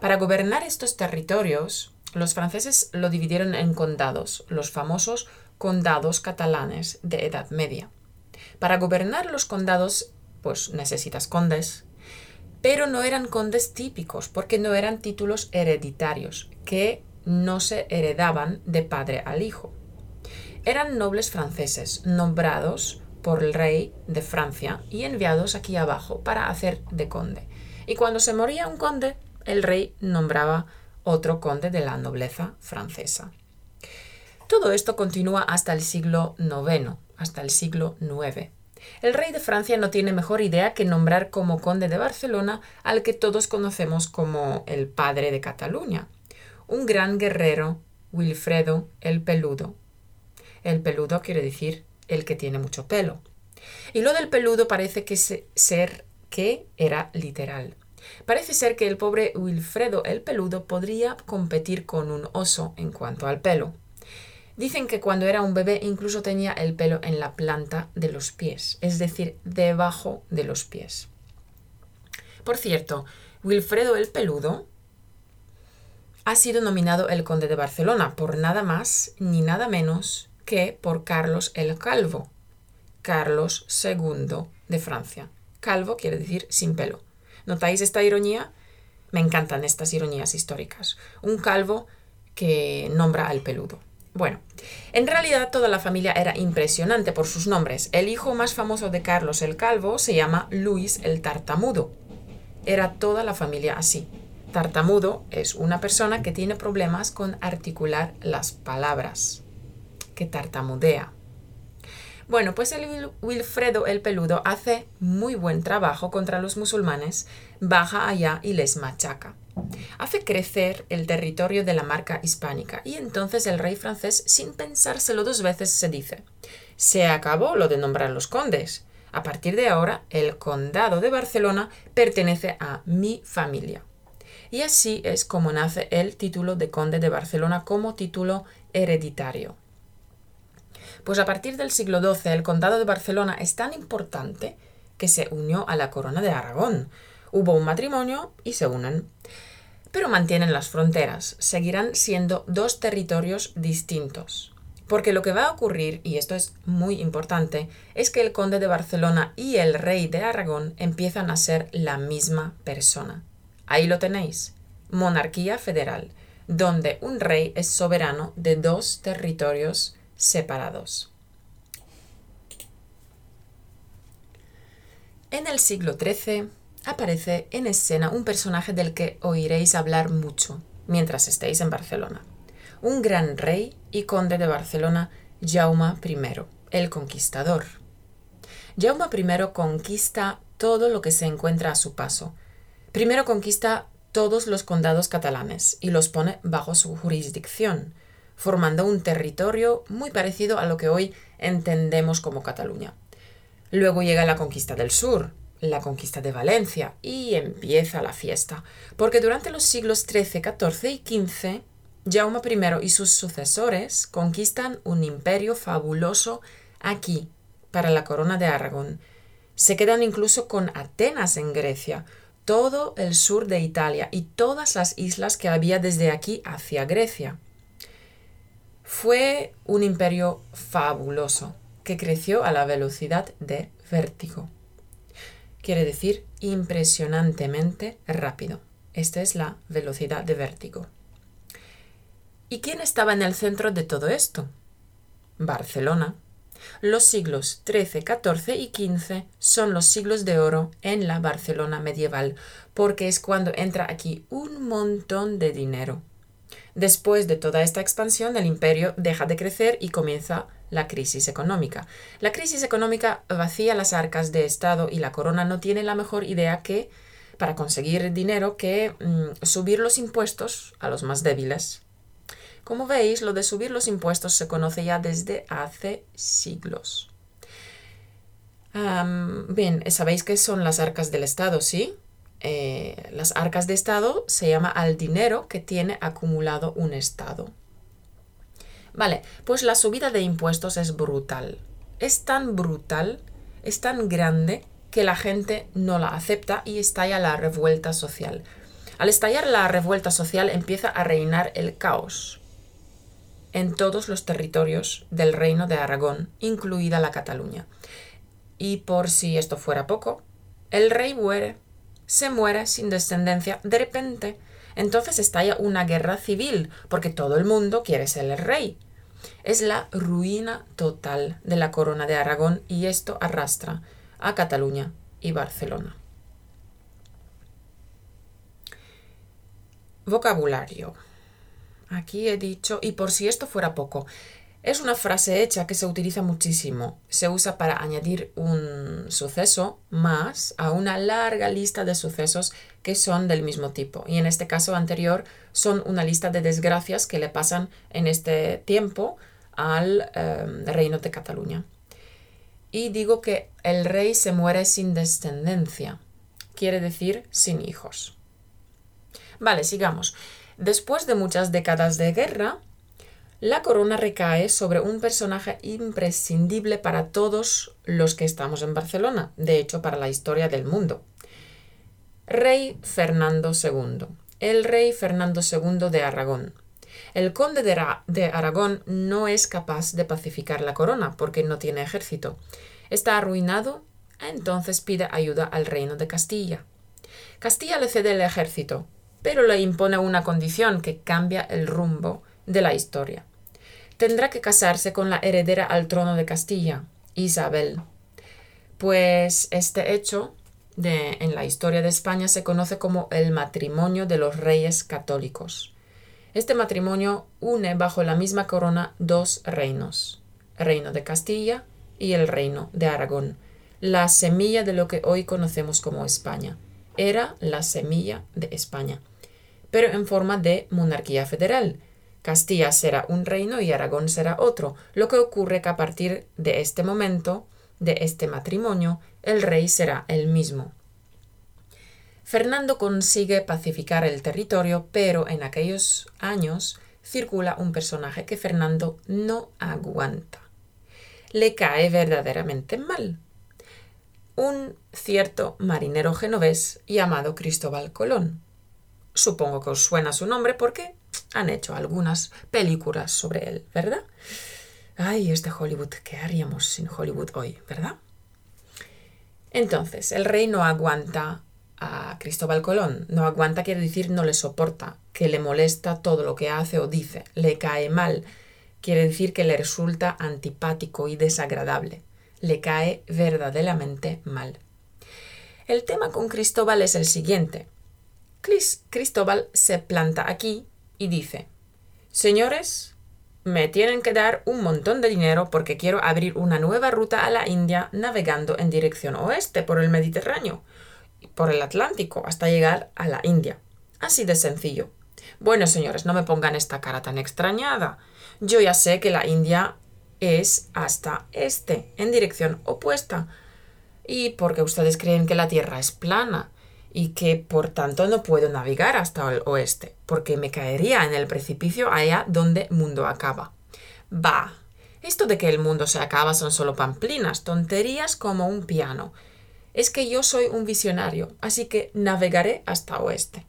Para gobernar estos territorios, los franceses lo dividieron en condados, los famosos condados catalanes de Edad Media. Para gobernar los condados, pues necesitas condes, pero no eran condes típicos, porque no eran títulos hereditarios, que no se heredaban de padre al hijo. Eran nobles franceses, nombrados por el rey de Francia y enviados aquí abajo para hacer de conde. Y cuando se moría un conde, el rey nombraba otro conde de la nobleza francesa. Todo esto continúa hasta el siglo IX, hasta el siglo IX. El rey de Francia no tiene mejor idea que nombrar como conde de Barcelona al que todos conocemos como el padre de Cataluña, un gran guerrero, Wilfredo el Peludo. El peludo quiere decir el que tiene mucho pelo. Y lo del peludo parece que ser que era literal. Parece ser que el pobre Wilfredo el Peludo podría competir con un oso en cuanto al pelo. Dicen que cuando era un bebé incluso tenía el pelo en la planta de los pies, es decir, debajo de los pies. Por cierto, Wilfredo el Peludo ha sido nominado el conde de Barcelona por nada más ni nada menos que por Carlos el Calvo, Carlos II de Francia. Calvo quiere decir sin pelo. ¿Notáis esta ironía? Me encantan estas ironías históricas. Un calvo que nombra al peludo. Bueno, en realidad toda la familia era impresionante por sus nombres. El hijo más famoso de Carlos el Calvo se llama Luis el Tartamudo. Era toda la familia así. Tartamudo es una persona que tiene problemas con articular las palabras, que tartamudea. Bueno, pues el Wilfredo el Peludo hace muy buen trabajo contra los musulmanes, baja allá y les machaca hace crecer el territorio de la marca hispánica y entonces el rey francés, sin pensárselo dos veces, se dice, se acabó lo de nombrar los condes. A partir de ahora, el condado de Barcelona pertenece a mi familia. Y así es como nace el título de conde de Barcelona como título hereditario. Pues a partir del siglo XII el condado de Barcelona es tan importante que se unió a la corona de Aragón. Hubo un matrimonio y se unen pero mantienen las fronteras. Seguirán siendo dos territorios distintos. Porque lo que va a ocurrir, y esto es muy importante, es que el conde de Barcelona y el rey de Aragón empiezan a ser la misma persona. Ahí lo tenéis. Monarquía federal, donde un rey es soberano de dos territorios separados. En el siglo XIII, aparece en escena un personaje del que oiréis hablar mucho mientras estéis en Barcelona. Un gran rey y conde de Barcelona, Jaume I, el conquistador. Jaume I conquista todo lo que se encuentra a su paso. Primero conquista todos los condados catalanes y los pone bajo su jurisdicción, formando un territorio muy parecido a lo que hoy entendemos como Cataluña. Luego llega la conquista del sur, la conquista de Valencia y empieza la fiesta, porque durante los siglos XIII, XIV y XV, Jaume I y sus sucesores conquistan un imperio fabuloso aquí, para la corona de Aragón. Se quedan incluso con Atenas en Grecia, todo el sur de Italia y todas las islas que había desde aquí hacia Grecia. Fue un imperio fabuloso que creció a la velocidad de vértigo quiere decir impresionantemente rápido. Esta es la velocidad de vértigo. ¿Y quién estaba en el centro de todo esto? Barcelona. Los siglos XIII, XIV y XV son los siglos de oro en la Barcelona medieval, porque es cuando entra aquí un montón de dinero. Después de toda esta expansión, el imperio deja de crecer y comienza la crisis económica. La crisis económica vacía las arcas de Estado y la corona no tiene la mejor idea que, para conseguir dinero, que mm, subir los impuestos a los más débiles. Como veis, lo de subir los impuestos se conoce ya desde hace siglos. bien, sabéis qué son las arcas del Estado, ¿sí? Eh, las arcas de Estado se llama al dinero que tiene acumulado un Estado. Vale, pues la subida de impuestos es brutal. Es tan brutal, es tan grande que la gente no la acepta y estalla la revuelta social. Al estallar la revuelta social empieza a reinar el caos en todos los territorios del reino de Aragón, incluida la Cataluña. Y por si esto fuera poco, el rey muere, se muere sin descendencia de repente. Entonces estalla una guerra civil, porque todo el mundo quiere ser el rey. Es la ruina total de la corona de Aragón y esto arrastra a Cataluña y Barcelona. Vocabulario. Aquí he dicho, y por si esto fuera poco, es una frase hecha que se utiliza muchísimo. Se usa para añadir un suceso más a una larga lista de sucesos que son del mismo tipo. Y en este caso anterior son una lista de desgracias que le pasan en este tiempo al em, reino de Cataluña. Y digo que el rey se muere sin descendencia. Quiere decir sin hijos. Vale, sigamos. Después de muchas décadas de guerra, la corona recae sobre un personaje imprescindible para todos los que estamos en Barcelona, de hecho para la historia del mundo. Rey Fernando II, el rey Fernando II de Aragón. El conde de, Aragón no es capaz de pacificar la corona porque no tiene ejército. Está arruinado, entonces pide ayuda al reino de Castilla. Castilla le cede el ejército, pero le impone una condición que cambia el rumbo de la historia. Tendrá que casarse con la heredera al trono de Castilla, Isabel. Pues este hecho de, en la historia de España se conoce como el matrimonio de los reyes católicos. Este matrimonio une bajo la misma corona dos reinos, el reino de Castilla y el reino de Aragón, la semilla de lo que hoy conocemos como España. Era la semilla de España pero en forma de monarquía federal. Castilla será un reino y Aragón será otro, lo que ocurre que a partir de este momento, de este matrimonio, el rey será el mismo. Fernando consigue pacificar el territorio, pero en aquellos años circula un personaje que Fernando no aguanta. Le cae verdaderamente mal. Un cierto marinero genovés llamado Cristóbal Colón. Supongo que os suena su nombre porque han hecho algunas películas sobre él, ¿verdad? Ay, este Hollywood, ¿qué haríamos sin Hollywood hoy, verdad? Entonces, el rey no aguanta a Cristóbal Colón. No aguanta quiere decir no le soporta, que le molesta todo lo que hace o dice, le cae mal. Quiere decir que le resulta antipático y desagradable. Le cae verdaderamente mal. El tema con Cristóbal es el siguiente. Cristóbal se planta aquí y dice, Señores, me tienen que dar un montón de dinero porque quiero abrir una nueva ruta a la India navegando en dirección oeste por el Mediterráneo, por el Atlántico, hasta llegar a la India. Así de sencillo. Bueno, señores, no me pongan esta cara tan extrañada. Yo ya sé que la India es hasta este, en dirección opuesta. Y porque ustedes creen que la Tierra es plana y que por tanto no puedo navegar hasta el oeste, porque me caería en el precipicio allá donde mundo acaba. Bah, esto de que el mundo se acaba son solo pamplinas, tonterías como un piano. Es que yo soy un visionario, así que navegaré hasta oeste.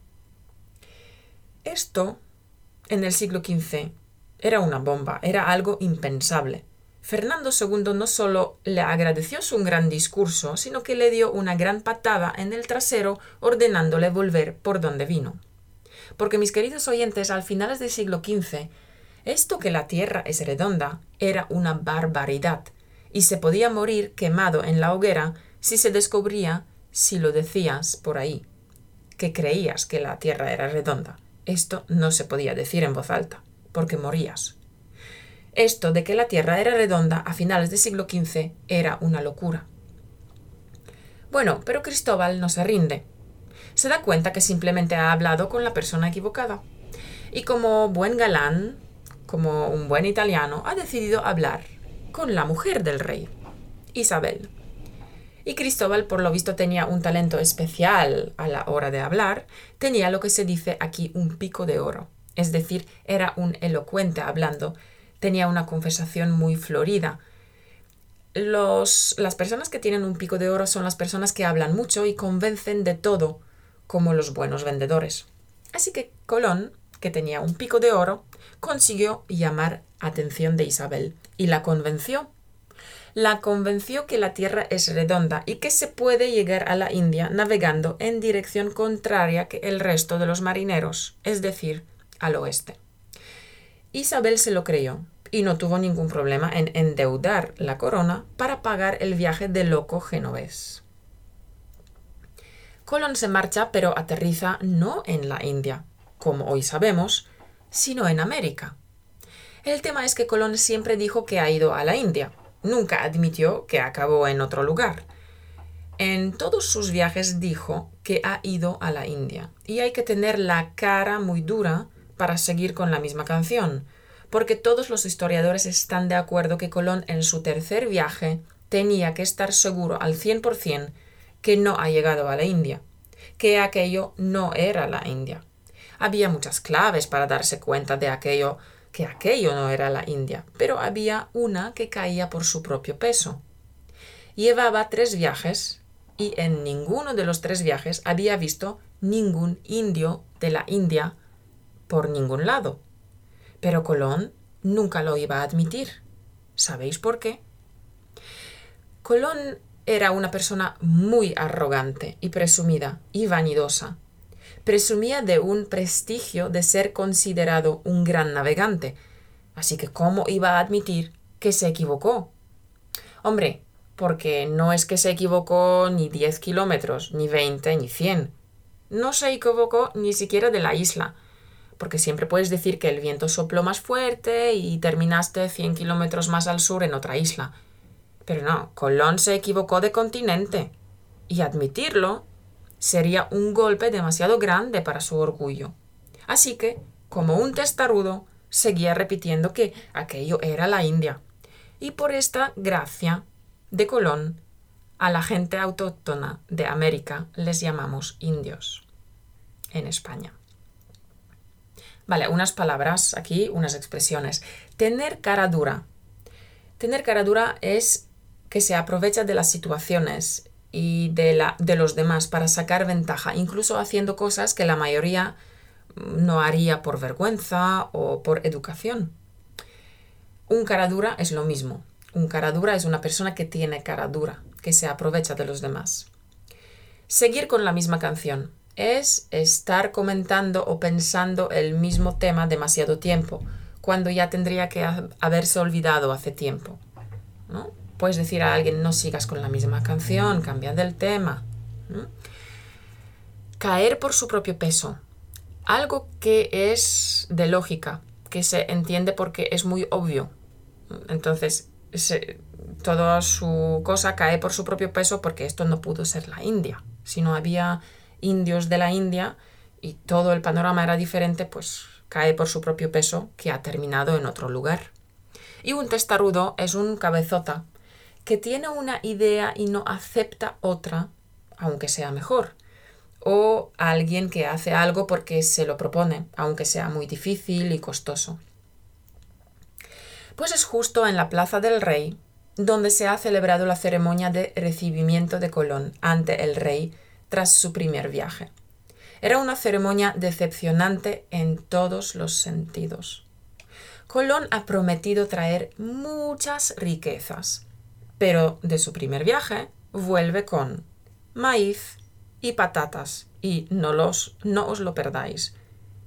Esto, en el siglo XV, era una bomba, era algo impensable. Fernando II no solo le agradeció su gran discurso, sino que le dio una gran patada en el trasero ordenándole volver por donde vino. Porque mis queridos oyentes, al finales del siglo XV, esto que la Tierra es redonda era una barbaridad. y se podía morir quemado en la hoguera si se descubría si lo decías por ahí, que creías que la Tierra era redonda. Esto no se podía decir en voz alta, porque morías. Esto de que la Tierra era redonda a finales del siglo XV era una locura. Bueno, pero Cristóbal no se rinde. Se da cuenta que simplemente ha hablado con la persona equivocada. Y como buen galán, como un buen italiano, ha decidido hablar con la mujer del rey, Isabel. Y Cristóbal, por lo visto, tenía un talento especial a la hora de hablar, tenía lo que se dice aquí un pico de oro, es decir, era un elocuente hablando, tenía una conversación muy florida. Los, las personas que tienen un pico de oro son las personas que hablan mucho y convencen de todo, como los buenos vendedores. Así que Colón, que tenía un pico de oro, consiguió llamar atención de Isabel y la convenció la convenció que la Tierra es redonda y que se puede llegar a la India navegando en dirección contraria que el resto de los marineros, es decir, al oeste. Isabel se lo creyó y no tuvo ningún problema en endeudar la corona para pagar el viaje de loco genovés. Colón se marcha pero aterriza no en la India, como hoy sabemos, sino en América. El tema es que Colón siempre dijo que ha ido a la India, Nunca admitió que acabó en otro lugar. En todos sus viajes dijo que ha ido a la India y hay que tener la cara muy dura para seguir con la misma canción, porque todos los historiadores están de acuerdo que Colón en su tercer viaje tenía que estar seguro al 100% que no ha llegado a la India, que aquello no era la India. Había muchas claves para darse cuenta de aquello que aquello no era la India, pero había una que caía por su propio peso. Llevaba tres viajes y en ninguno de los tres viajes había visto ningún indio de la India por ningún lado. Pero Colón nunca lo iba a admitir. ¿Sabéis por qué? Colón era una persona muy arrogante y presumida y vanidosa presumía de un prestigio de ser considerado un gran navegante, así que ¿cómo iba a admitir que se equivocó? Hombre, porque no es que se equivocó ni 10 kilómetros, ni 20, ni 100. No se equivocó ni siquiera de la isla, porque siempre puedes decir que el viento sopló más fuerte y terminaste 100 kilómetros más al sur en otra isla. Pero no, Colón se equivocó de continente. Y admitirlo sería un golpe demasiado grande para su orgullo. Así que, como un testarudo, seguía repitiendo que aquello era la India. Y por esta gracia de Colón, a la gente autóctona de América les llamamos indios en España. Vale, unas palabras aquí, unas expresiones. Tener cara dura. Tener cara dura es que se aprovecha de las situaciones y de, la, de los demás para sacar ventaja, incluso haciendo cosas que la mayoría no haría por vergüenza o por educación. Un cara dura es lo mismo. Un cara dura es una persona que tiene cara dura, que se aprovecha de los demás. Seguir con la misma canción es estar comentando o pensando el mismo tema demasiado tiempo, cuando ya tendría que haberse olvidado hace tiempo. ¿no? Puedes decir a alguien, no sigas con la misma canción, cambia del tema. Caer por su propio peso. Algo que es de lógica, que se entiende porque es muy obvio. Entonces, toda su cosa cae por su propio peso porque esto no pudo ser la India. Si no había indios de la India y todo el panorama era diferente, pues cae por su propio peso que ha terminado en otro lugar. Y un testarudo es un cabezota que tiene una idea y no acepta otra, aunque sea mejor. O alguien que hace algo porque se lo propone, aunque sea muy difícil y costoso. Pues es justo en la Plaza del Rey donde se ha celebrado la ceremonia de recibimiento de Colón ante el rey tras su primer viaje. Era una ceremonia decepcionante en todos los sentidos. Colón ha prometido traer muchas riquezas, pero de su primer viaje vuelve con maíz y patatas y no, los, no os lo perdáis.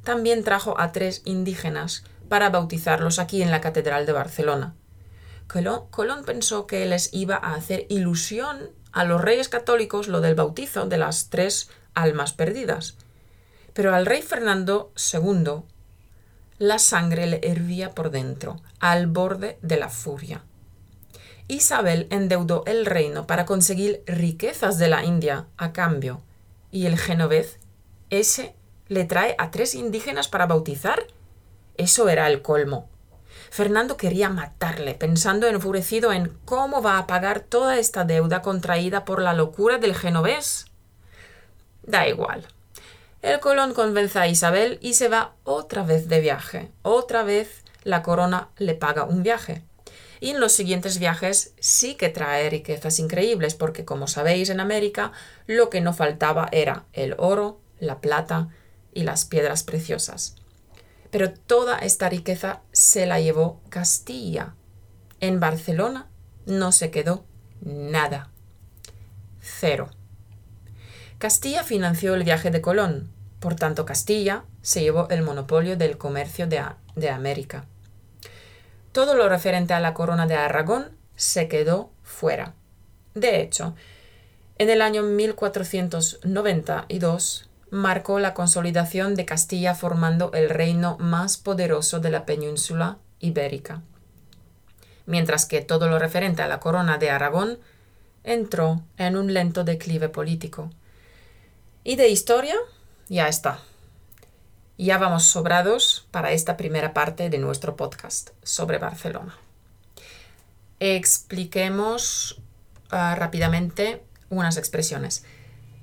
También trajo a tres indígenas para bautizarlos aquí en la Catedral de Barcelona. Colón, pensó que les iba a hacer ilusión a los reyes católicos lo del bautizo de las tres almas perdidas. Pero al rey Fernando II la sangre le hervía por dentro, al borde de la furia. Isabel endeudó el reino para conseguir riquezas de la India a cambio, y el genovés, ese, le trae a tres indígenas para bautizar. Eso era el colmo. Fernando quería matarle, pensando enfurecido en cómo va a pagar toda esta deuda contraída por la locura del genovés. Da igual. El Colón convence a Isabel y se va otra vez de viaje. Otra vez la corona le paga un viaje. Y en los siguientes viajes sí que trae riquezas increíbles, porque como sabéis en América lo que no faltaba era el oro, la plata y las piedras preciosas. Pero toda esta riqueza se la llevó Castilla. En Barcelona no se quedó nada. Cero. Castilla financió el viaje de Colón, por tanto Castilla se llevó el monopolio del comercio de, de América. Todo lo referente a la corona de Aragón se quedó fuera. De hecho, en el año 1492 marcó la consolidación de Castilla formando el reino más poderoso de la península ibérica, mientras que todo lo referente a la corona de Aragón entró en un lento declive político. Y de historia, ya está. Ya vamos sobrados para esta primera parte de nuestro podcast sobre Barcelona. Expliquemos ah, rápidamente unas expresiones.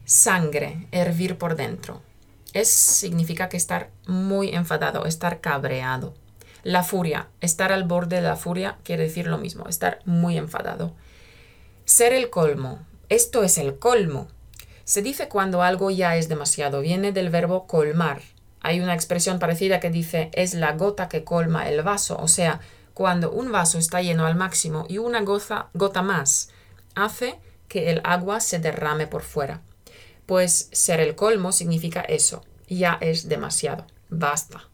Sangre, hervir por dentro. Es, significa que estar muy enfadado, estar cabreado. La furia, estar al borde de la furia quiere decir lo mismo, estar muy enfadado. Ser el colmo. Esto es el colmo. Se dice cuando algo ya es demasiado. Viene del verbo colmar. Hay una expresión parecida que dice es la gota que colma el vaso. O sea, cuando un vaso está lleno al máximo y una gota, gota más hace que el agua se derrame por fuera. Pues ser el colmo significa eso, ya es demasiado, basta.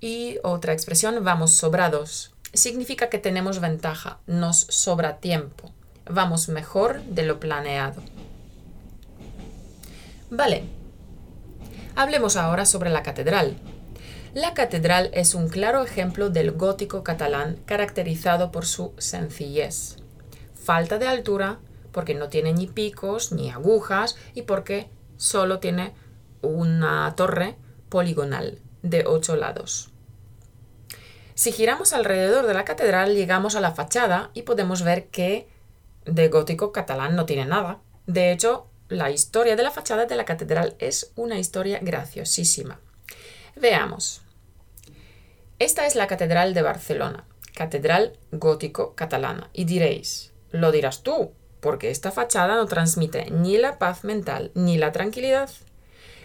Y otra expresión, vamos sobrados, significa que tenemos ventaja, nos sobra tiempo, vamos mejor de lo planeado. Vale, hablemos ahora sobre la catedral. La catedral es un claro ejemplo del gótico catalán caracterizado por su sencillez, falta de altura, porque no tiene ni picos ni agujas y porque solo tiene una torre poligonal de ocho lados. Si giramos alrededor de la catedral llegamos a la fachada y podemos ver que de gótico catalán no tiene nada. De hecho, la historia de la fachada de la catedral es una historia graciosísima. Veamos. Esta es la Catedral de Barcelona, Catedral gótico catalana. Y diréis, lo dirás tú, porque esta fachada no transmite ni la paz mental ni la tranquilidad.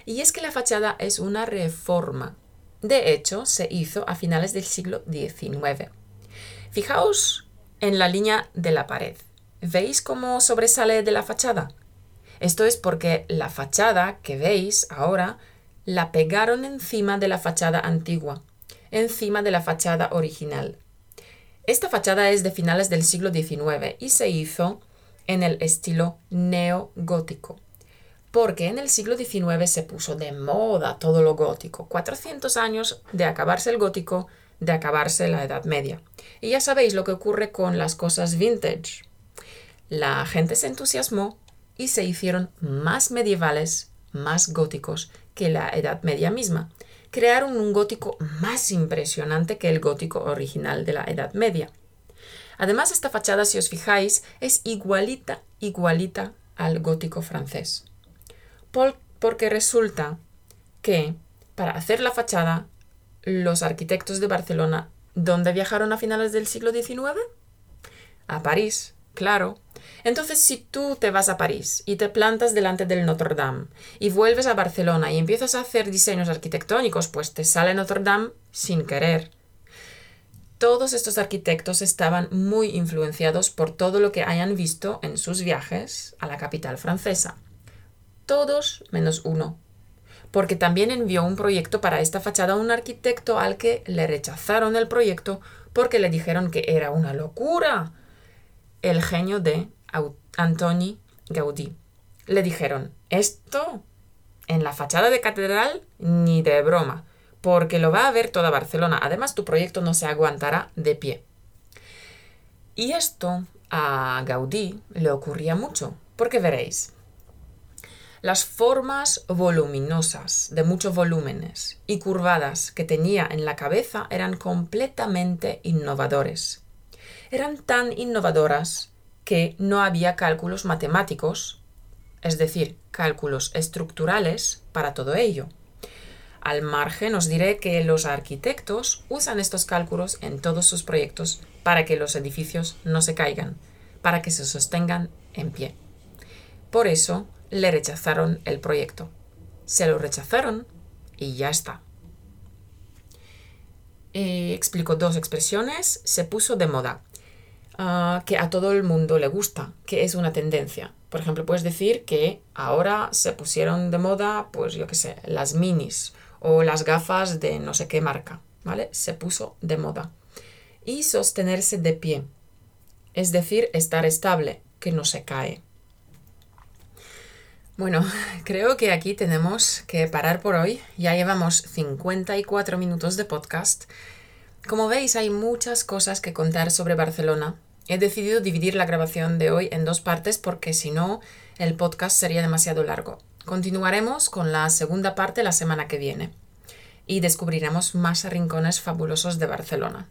Y es que la fachada es una reforma. De hecho, se hizo a finales del siglo XIX. Fijaos en la línea de la pared. ¿Veis cómo sobresale de la fachada? Esto es porque la fachada que veis ahora la pegaron encima de la fachada antigua, encima de la fachada original. Esta fachada es de finales del siglo XIX y se hizo en el estilo neogótico, porque en el siglo XIX se puso de moda todo lo gótico. 400 años de acabarse el gótico, de acabarse la Edad Media. Y ya sabéis lo que ocurre con las cosas vintage. La gente se entusiasmó y se hicieron más medievales, más góticos que la Edad Media misma. Crearon un gótico más impresionante que el gótico original de la Edad Media. Además, esta fachada, si os fijáis, es igualita, igualita al gótico francés. porque resulta que para hacer la fachada, los arquitectos de Barcelona, ¿dónde viajaron a finales del siglo XIX? A París, claro. Entonces, si tú te vas a París y te plantas delante del Notre Dame y vuelves a Barcelona y empiezas a hacer diseños arquitectónicos, pues te sale Notre Dame sin querer. Todos estos arquitectos estaban muy influenciados por todo lo que hayan visto en sus viajes a la capital francesa. Todos menos uno. porque también envió un proyecto para esta fachada a un arquitecto al que le rechazaron el proyecto porque le dijeron que era una locura. El genio de Antoni Gaudí. Le dijeron, esto en la fachada de catedral ni de broma, porque lo va a ver toda Barcelona. Además, tu proyecto no se aguantará de pie. Y esto a Gaudí le ocurría mucho, porque veréis, las formas voluminosas de muchos volúmenes y curvadas que tenía en la cabeza eran completamente innovadores. Eran tan innovadoras que no había cálculos matemáticos, es decir, cálculos estructurales para todo ello. Al margen os diré que los arquitectos usan estos cálculos en todos sus proyectos para que los edificios no se caigan, para que se sostengan en pie. Por eso, le rechazaron el proyecto. Se lo rechazaron y ya está. Eh, explicó dos expresiones, se puso de moda, ah, que a todo el mundo le gusta, que es una tendencia. Por ejemplo, puedes decir que ahora se pusieron de moda, pues yo qué sé, las minis o las gafas de no sé qué marca, ¿vale? Se puso de moda. Y sostenerse de pie, es decir, estar estable, que no se cae. Bueno, *laughs* creo que aquí tenemos que parar por hoy. Ya llevamos 54 minutos de podcast. Como veis, hay muchas cosas que contar sobre Barcelona. He decidido dividir la grabación de hoy en dos partes porque si no, el podcast sería demasiado largo. Continuaremos con la segunda parte la semana que viene y descubriremos más rincones fabulosos de Barcelona.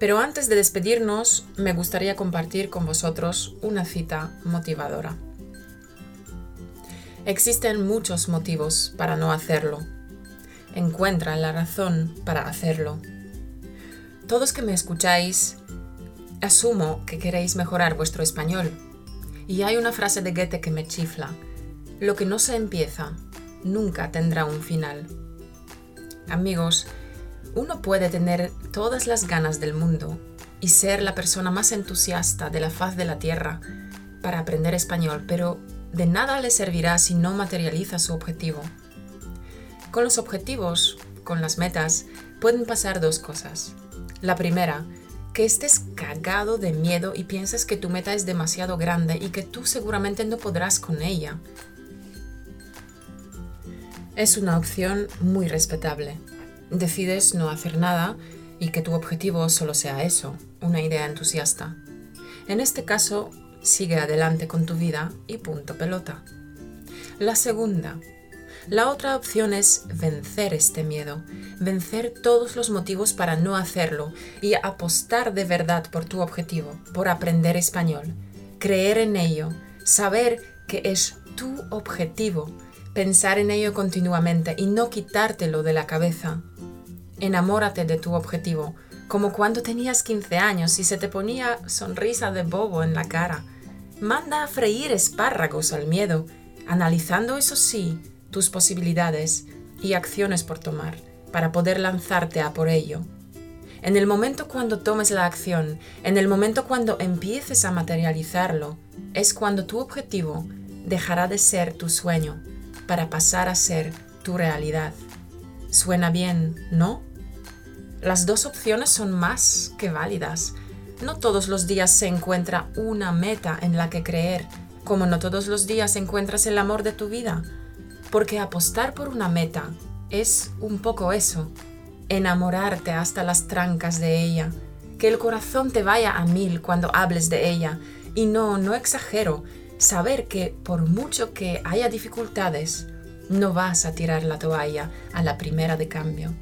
Pero antes de despedirnos, me gustaría compartir con vosotros una cita motivadora. Existen muchos motivos para no hacerlo. Encuentra la razón para hacerlo. Todos que me escucháis, asumo que queréis mejorar vuestro español. Y hay una frase de Goethe que me chifla. Lo que no se empieza, nunca tendrá un final. Amigos, uno puede tener todas las ganas del mundo y ser la persona más entusiasta de la faz de la tierra para aprender español, pero de nada le servirá si no materializa su objetivo. Con los objetivos, con las metas, pueden pasar dos cosas. La primera, que estés cagado de miedo y pienses que tu meta es demasiado grande y que tú seguramente no podrás con ella. Es una opción muy respetable. Decides no hacer nada y que tu objetivo solo sea eso, una idea entusiasta. En este caso, sigue adelante con tu vida y punto pelota. La segunda, la otra opción es vencer este miedo, vencer todos los motivos para no hacerlo y apostar de verdad por tu objetivo, por aprender español, creer en ello, saber que es tu objetivo, pensar en ello continuamente y no quitártelo de la cabeza. Enamórate de tu objetivo, como cuando tenías 15 años y se te ponía sonrisa de bobo en la cara manda a freír espárragos al miedo, analizando, eso sí, tus posibilidades y acciones por tomar, para poder lanzarte a por ello. En el momento cuando tomes la acción, en el momento cuando empieces a materializarlo, es cuando tu objetivo dejará de ser tu sueño para pasar a ser tu realidad. Suena bien, ¿no? Las dos opciones son más que válidas no todos los días se encuentra una meta en la que creer, como no todos los días encuentras el amor de tu vida. Porque apostar por una meta es un poco eso, enamorarte hasta las trancas de ella, que el corazón te vaya a mil cuando hables de ella. Y no, no exagero, saber que por mucho que haya dificultades, no vas a tirar la toalla a la primera de cambio.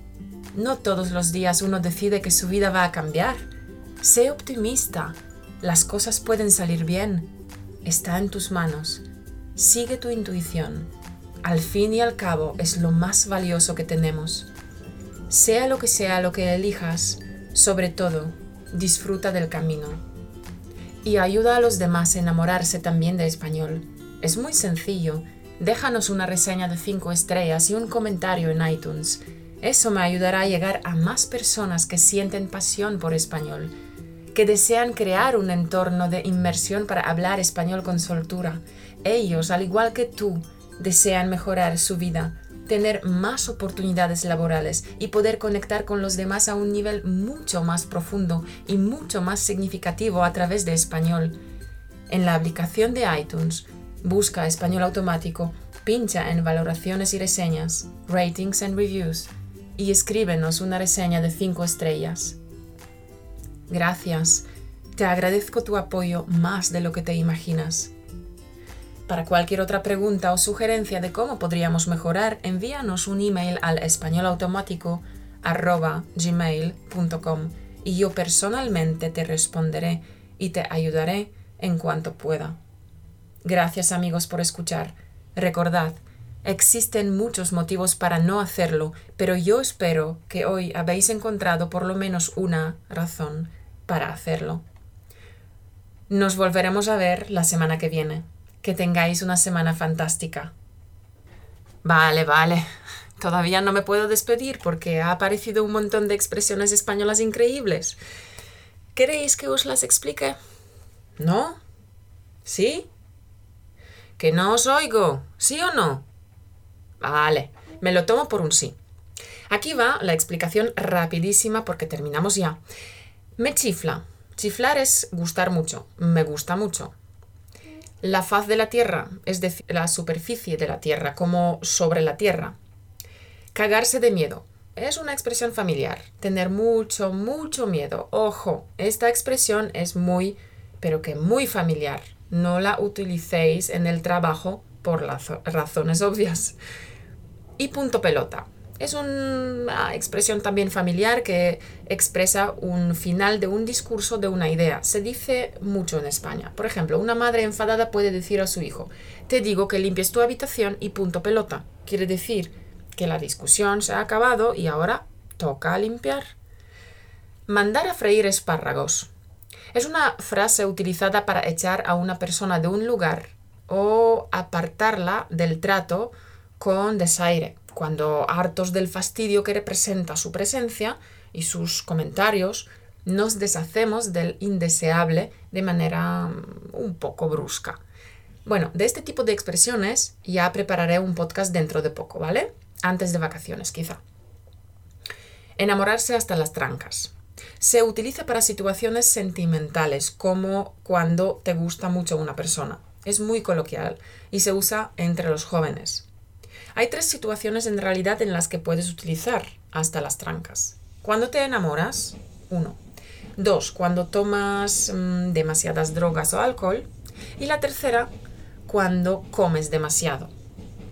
No todos los días uno decide que su vida va a cambiar Sé optimista. Las cosas pueden salir bien. Está en tus manos. Sigue tu intuición. Al fin y al cabo es lo más valioso que tenemos. Sea lo que sea lo que elijas, sobre todo, disfruta del camino. Y ayuda a los demás a enamorarse también de español. Es muy sencillo. Déjanos una reseña de 5 estrellas y un comentario en iTunes. Eso me ayudará a llegar a más personas que sienten pasión por español que desean crear un entorno de inmersión para hablar español con soltura. Ellos, al igual que tú, desean mejorar su vida, tener más oportunidades laborales y poder conectar con los demás a un nivel mucho más profundo y mucho más significativo a través de español. En la aplicación de iTunes, busca español automático, pincha en valoraciones y reseñas, ratings and reviews y escríbenos una reseña de 5 estrellas. Gracias. Te agradezco tu apoyo más de lo que te imaginas. Para cualquier otra pregunta o sugerencia de cómo podríamos mejorar, envíanos un email al españolautomático.gmail.com y yo personalmente te responderé y te ayudaré en cuanto pueda. Gracias amigos por escuchar. Recordad, existen muchos motivos para no hacerlo, pero yo espero que hoy habéis encontrado por lo menos una razón para hacerlo. Nos volveremos a ver la semana que viene. Que tengáis una semana fantástica. Vale, vale. Todavía no me puedo despedir porque ha aparecido un montón de expresiones españolas increíbles. ¿Queréis que os las explique? ¿No? ¿Sí? ¿Que no os oigo? ¿Sí o no? Vale, me lo tomo por un sí. Aquí va la explicación rapidísima porque terminamos ya. Me chifla. Chiflar es gustar mucho. Me gusta mucho la faz de la Tierra, es decir, la superficie de la Tierra, como sobre la Tierra. Cagarse de miedo. Es una expresión familiar. Tener mucho, mucho miedo. Ojo, esta expresión es muy, pero que muy familiar. No la utilicéis en el trabajo por razones obvias. Y punto pelota. Es una expresión también familiar que expresa un final de un discurso, de una idea. Se dice mucho en España. Por ejemplo, una madre enfadada puede decir a su hijo, te digo que limpies tu habitación y punto pelota. Quiere decir que la discusión se ha acabado y ahora toca limpiar. Mandar a freír espárragos. Es una frase utilizada para echar a una persona de un lugar o apartarla del trato con desaire cuando hartos del fastidio que representa su presencia y sus comentarios, nos deshacemos del indeseable de manera mm, un poco brusca. Bueno, de este tipo de expresiones ya prepararé un podcast dentro de poco, ¿vale? Antes de vacaciones, quizá. Enamorarse hasta las trancas. Se utiliza para situaciones sentimentales, como cuando te gusta mucho una persona. Es muy coloquial y se usa entre los jóvenes. Hay tres situaciones en realidad en las que puedes utilizar hasta las trancas. Cuando te enamoras, uno. Dos, cuando tomas mm, demasiadas drogas o alcohol. Y la tercera, cuando comes demasiado.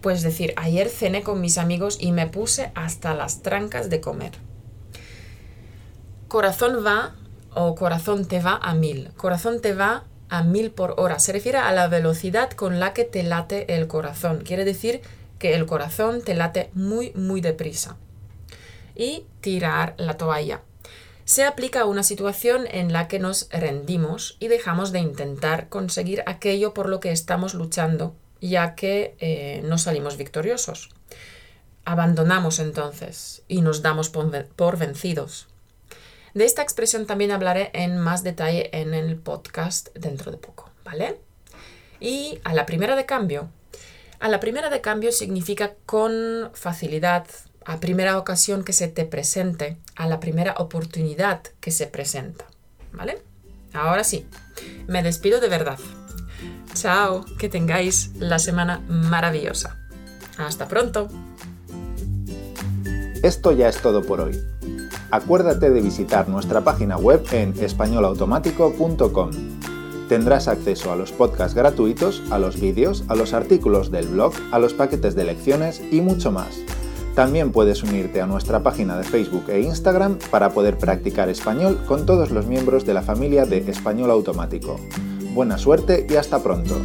Puedes decir, ayer cené con mis amigos y me puse hasta las trancas de comer. Corazón va o corazón te va a mil. Corazón te va a mil por hora. Se refiere a la velocidad con la que te late el corazón. Quiere decir que el corazón te late muy, muy deprisa. Y tirar la toalla. Se aplica a una situación en la que nos rendimos y dejamos de intentar conseguir aquello por lo que estamos luchando, ya que eh, no salimos victoriosos. Abandonamos entonces y nos damos por vencidos. De esta expresión también hablaré en más detalle en el podcast dentro de poco, ¿vale? Y a la primera de cambio, a la primera de cambio significa con facilidad, a primera ocasión que se te presente, a la primera oportunidad que se presenta. ¿Vale? Ahora sí, me despido de verdad. Chao, que tengáis la semana maravillosa. Hasta pronto. Esto ya es todo por hoy. Acuérdate de visitar nuestra página web en españolautomático.com Tendrás acceso a los podcasts gratuitos, a los vídeos, a los artículos del blog, a los paquetes de lecciones y mucho más. También puedes unirte a nuestra página de Facebook e Instagram para poder practicar español con todos los miembros de la familia de Español Automático. Buena suerte y hasta pronto.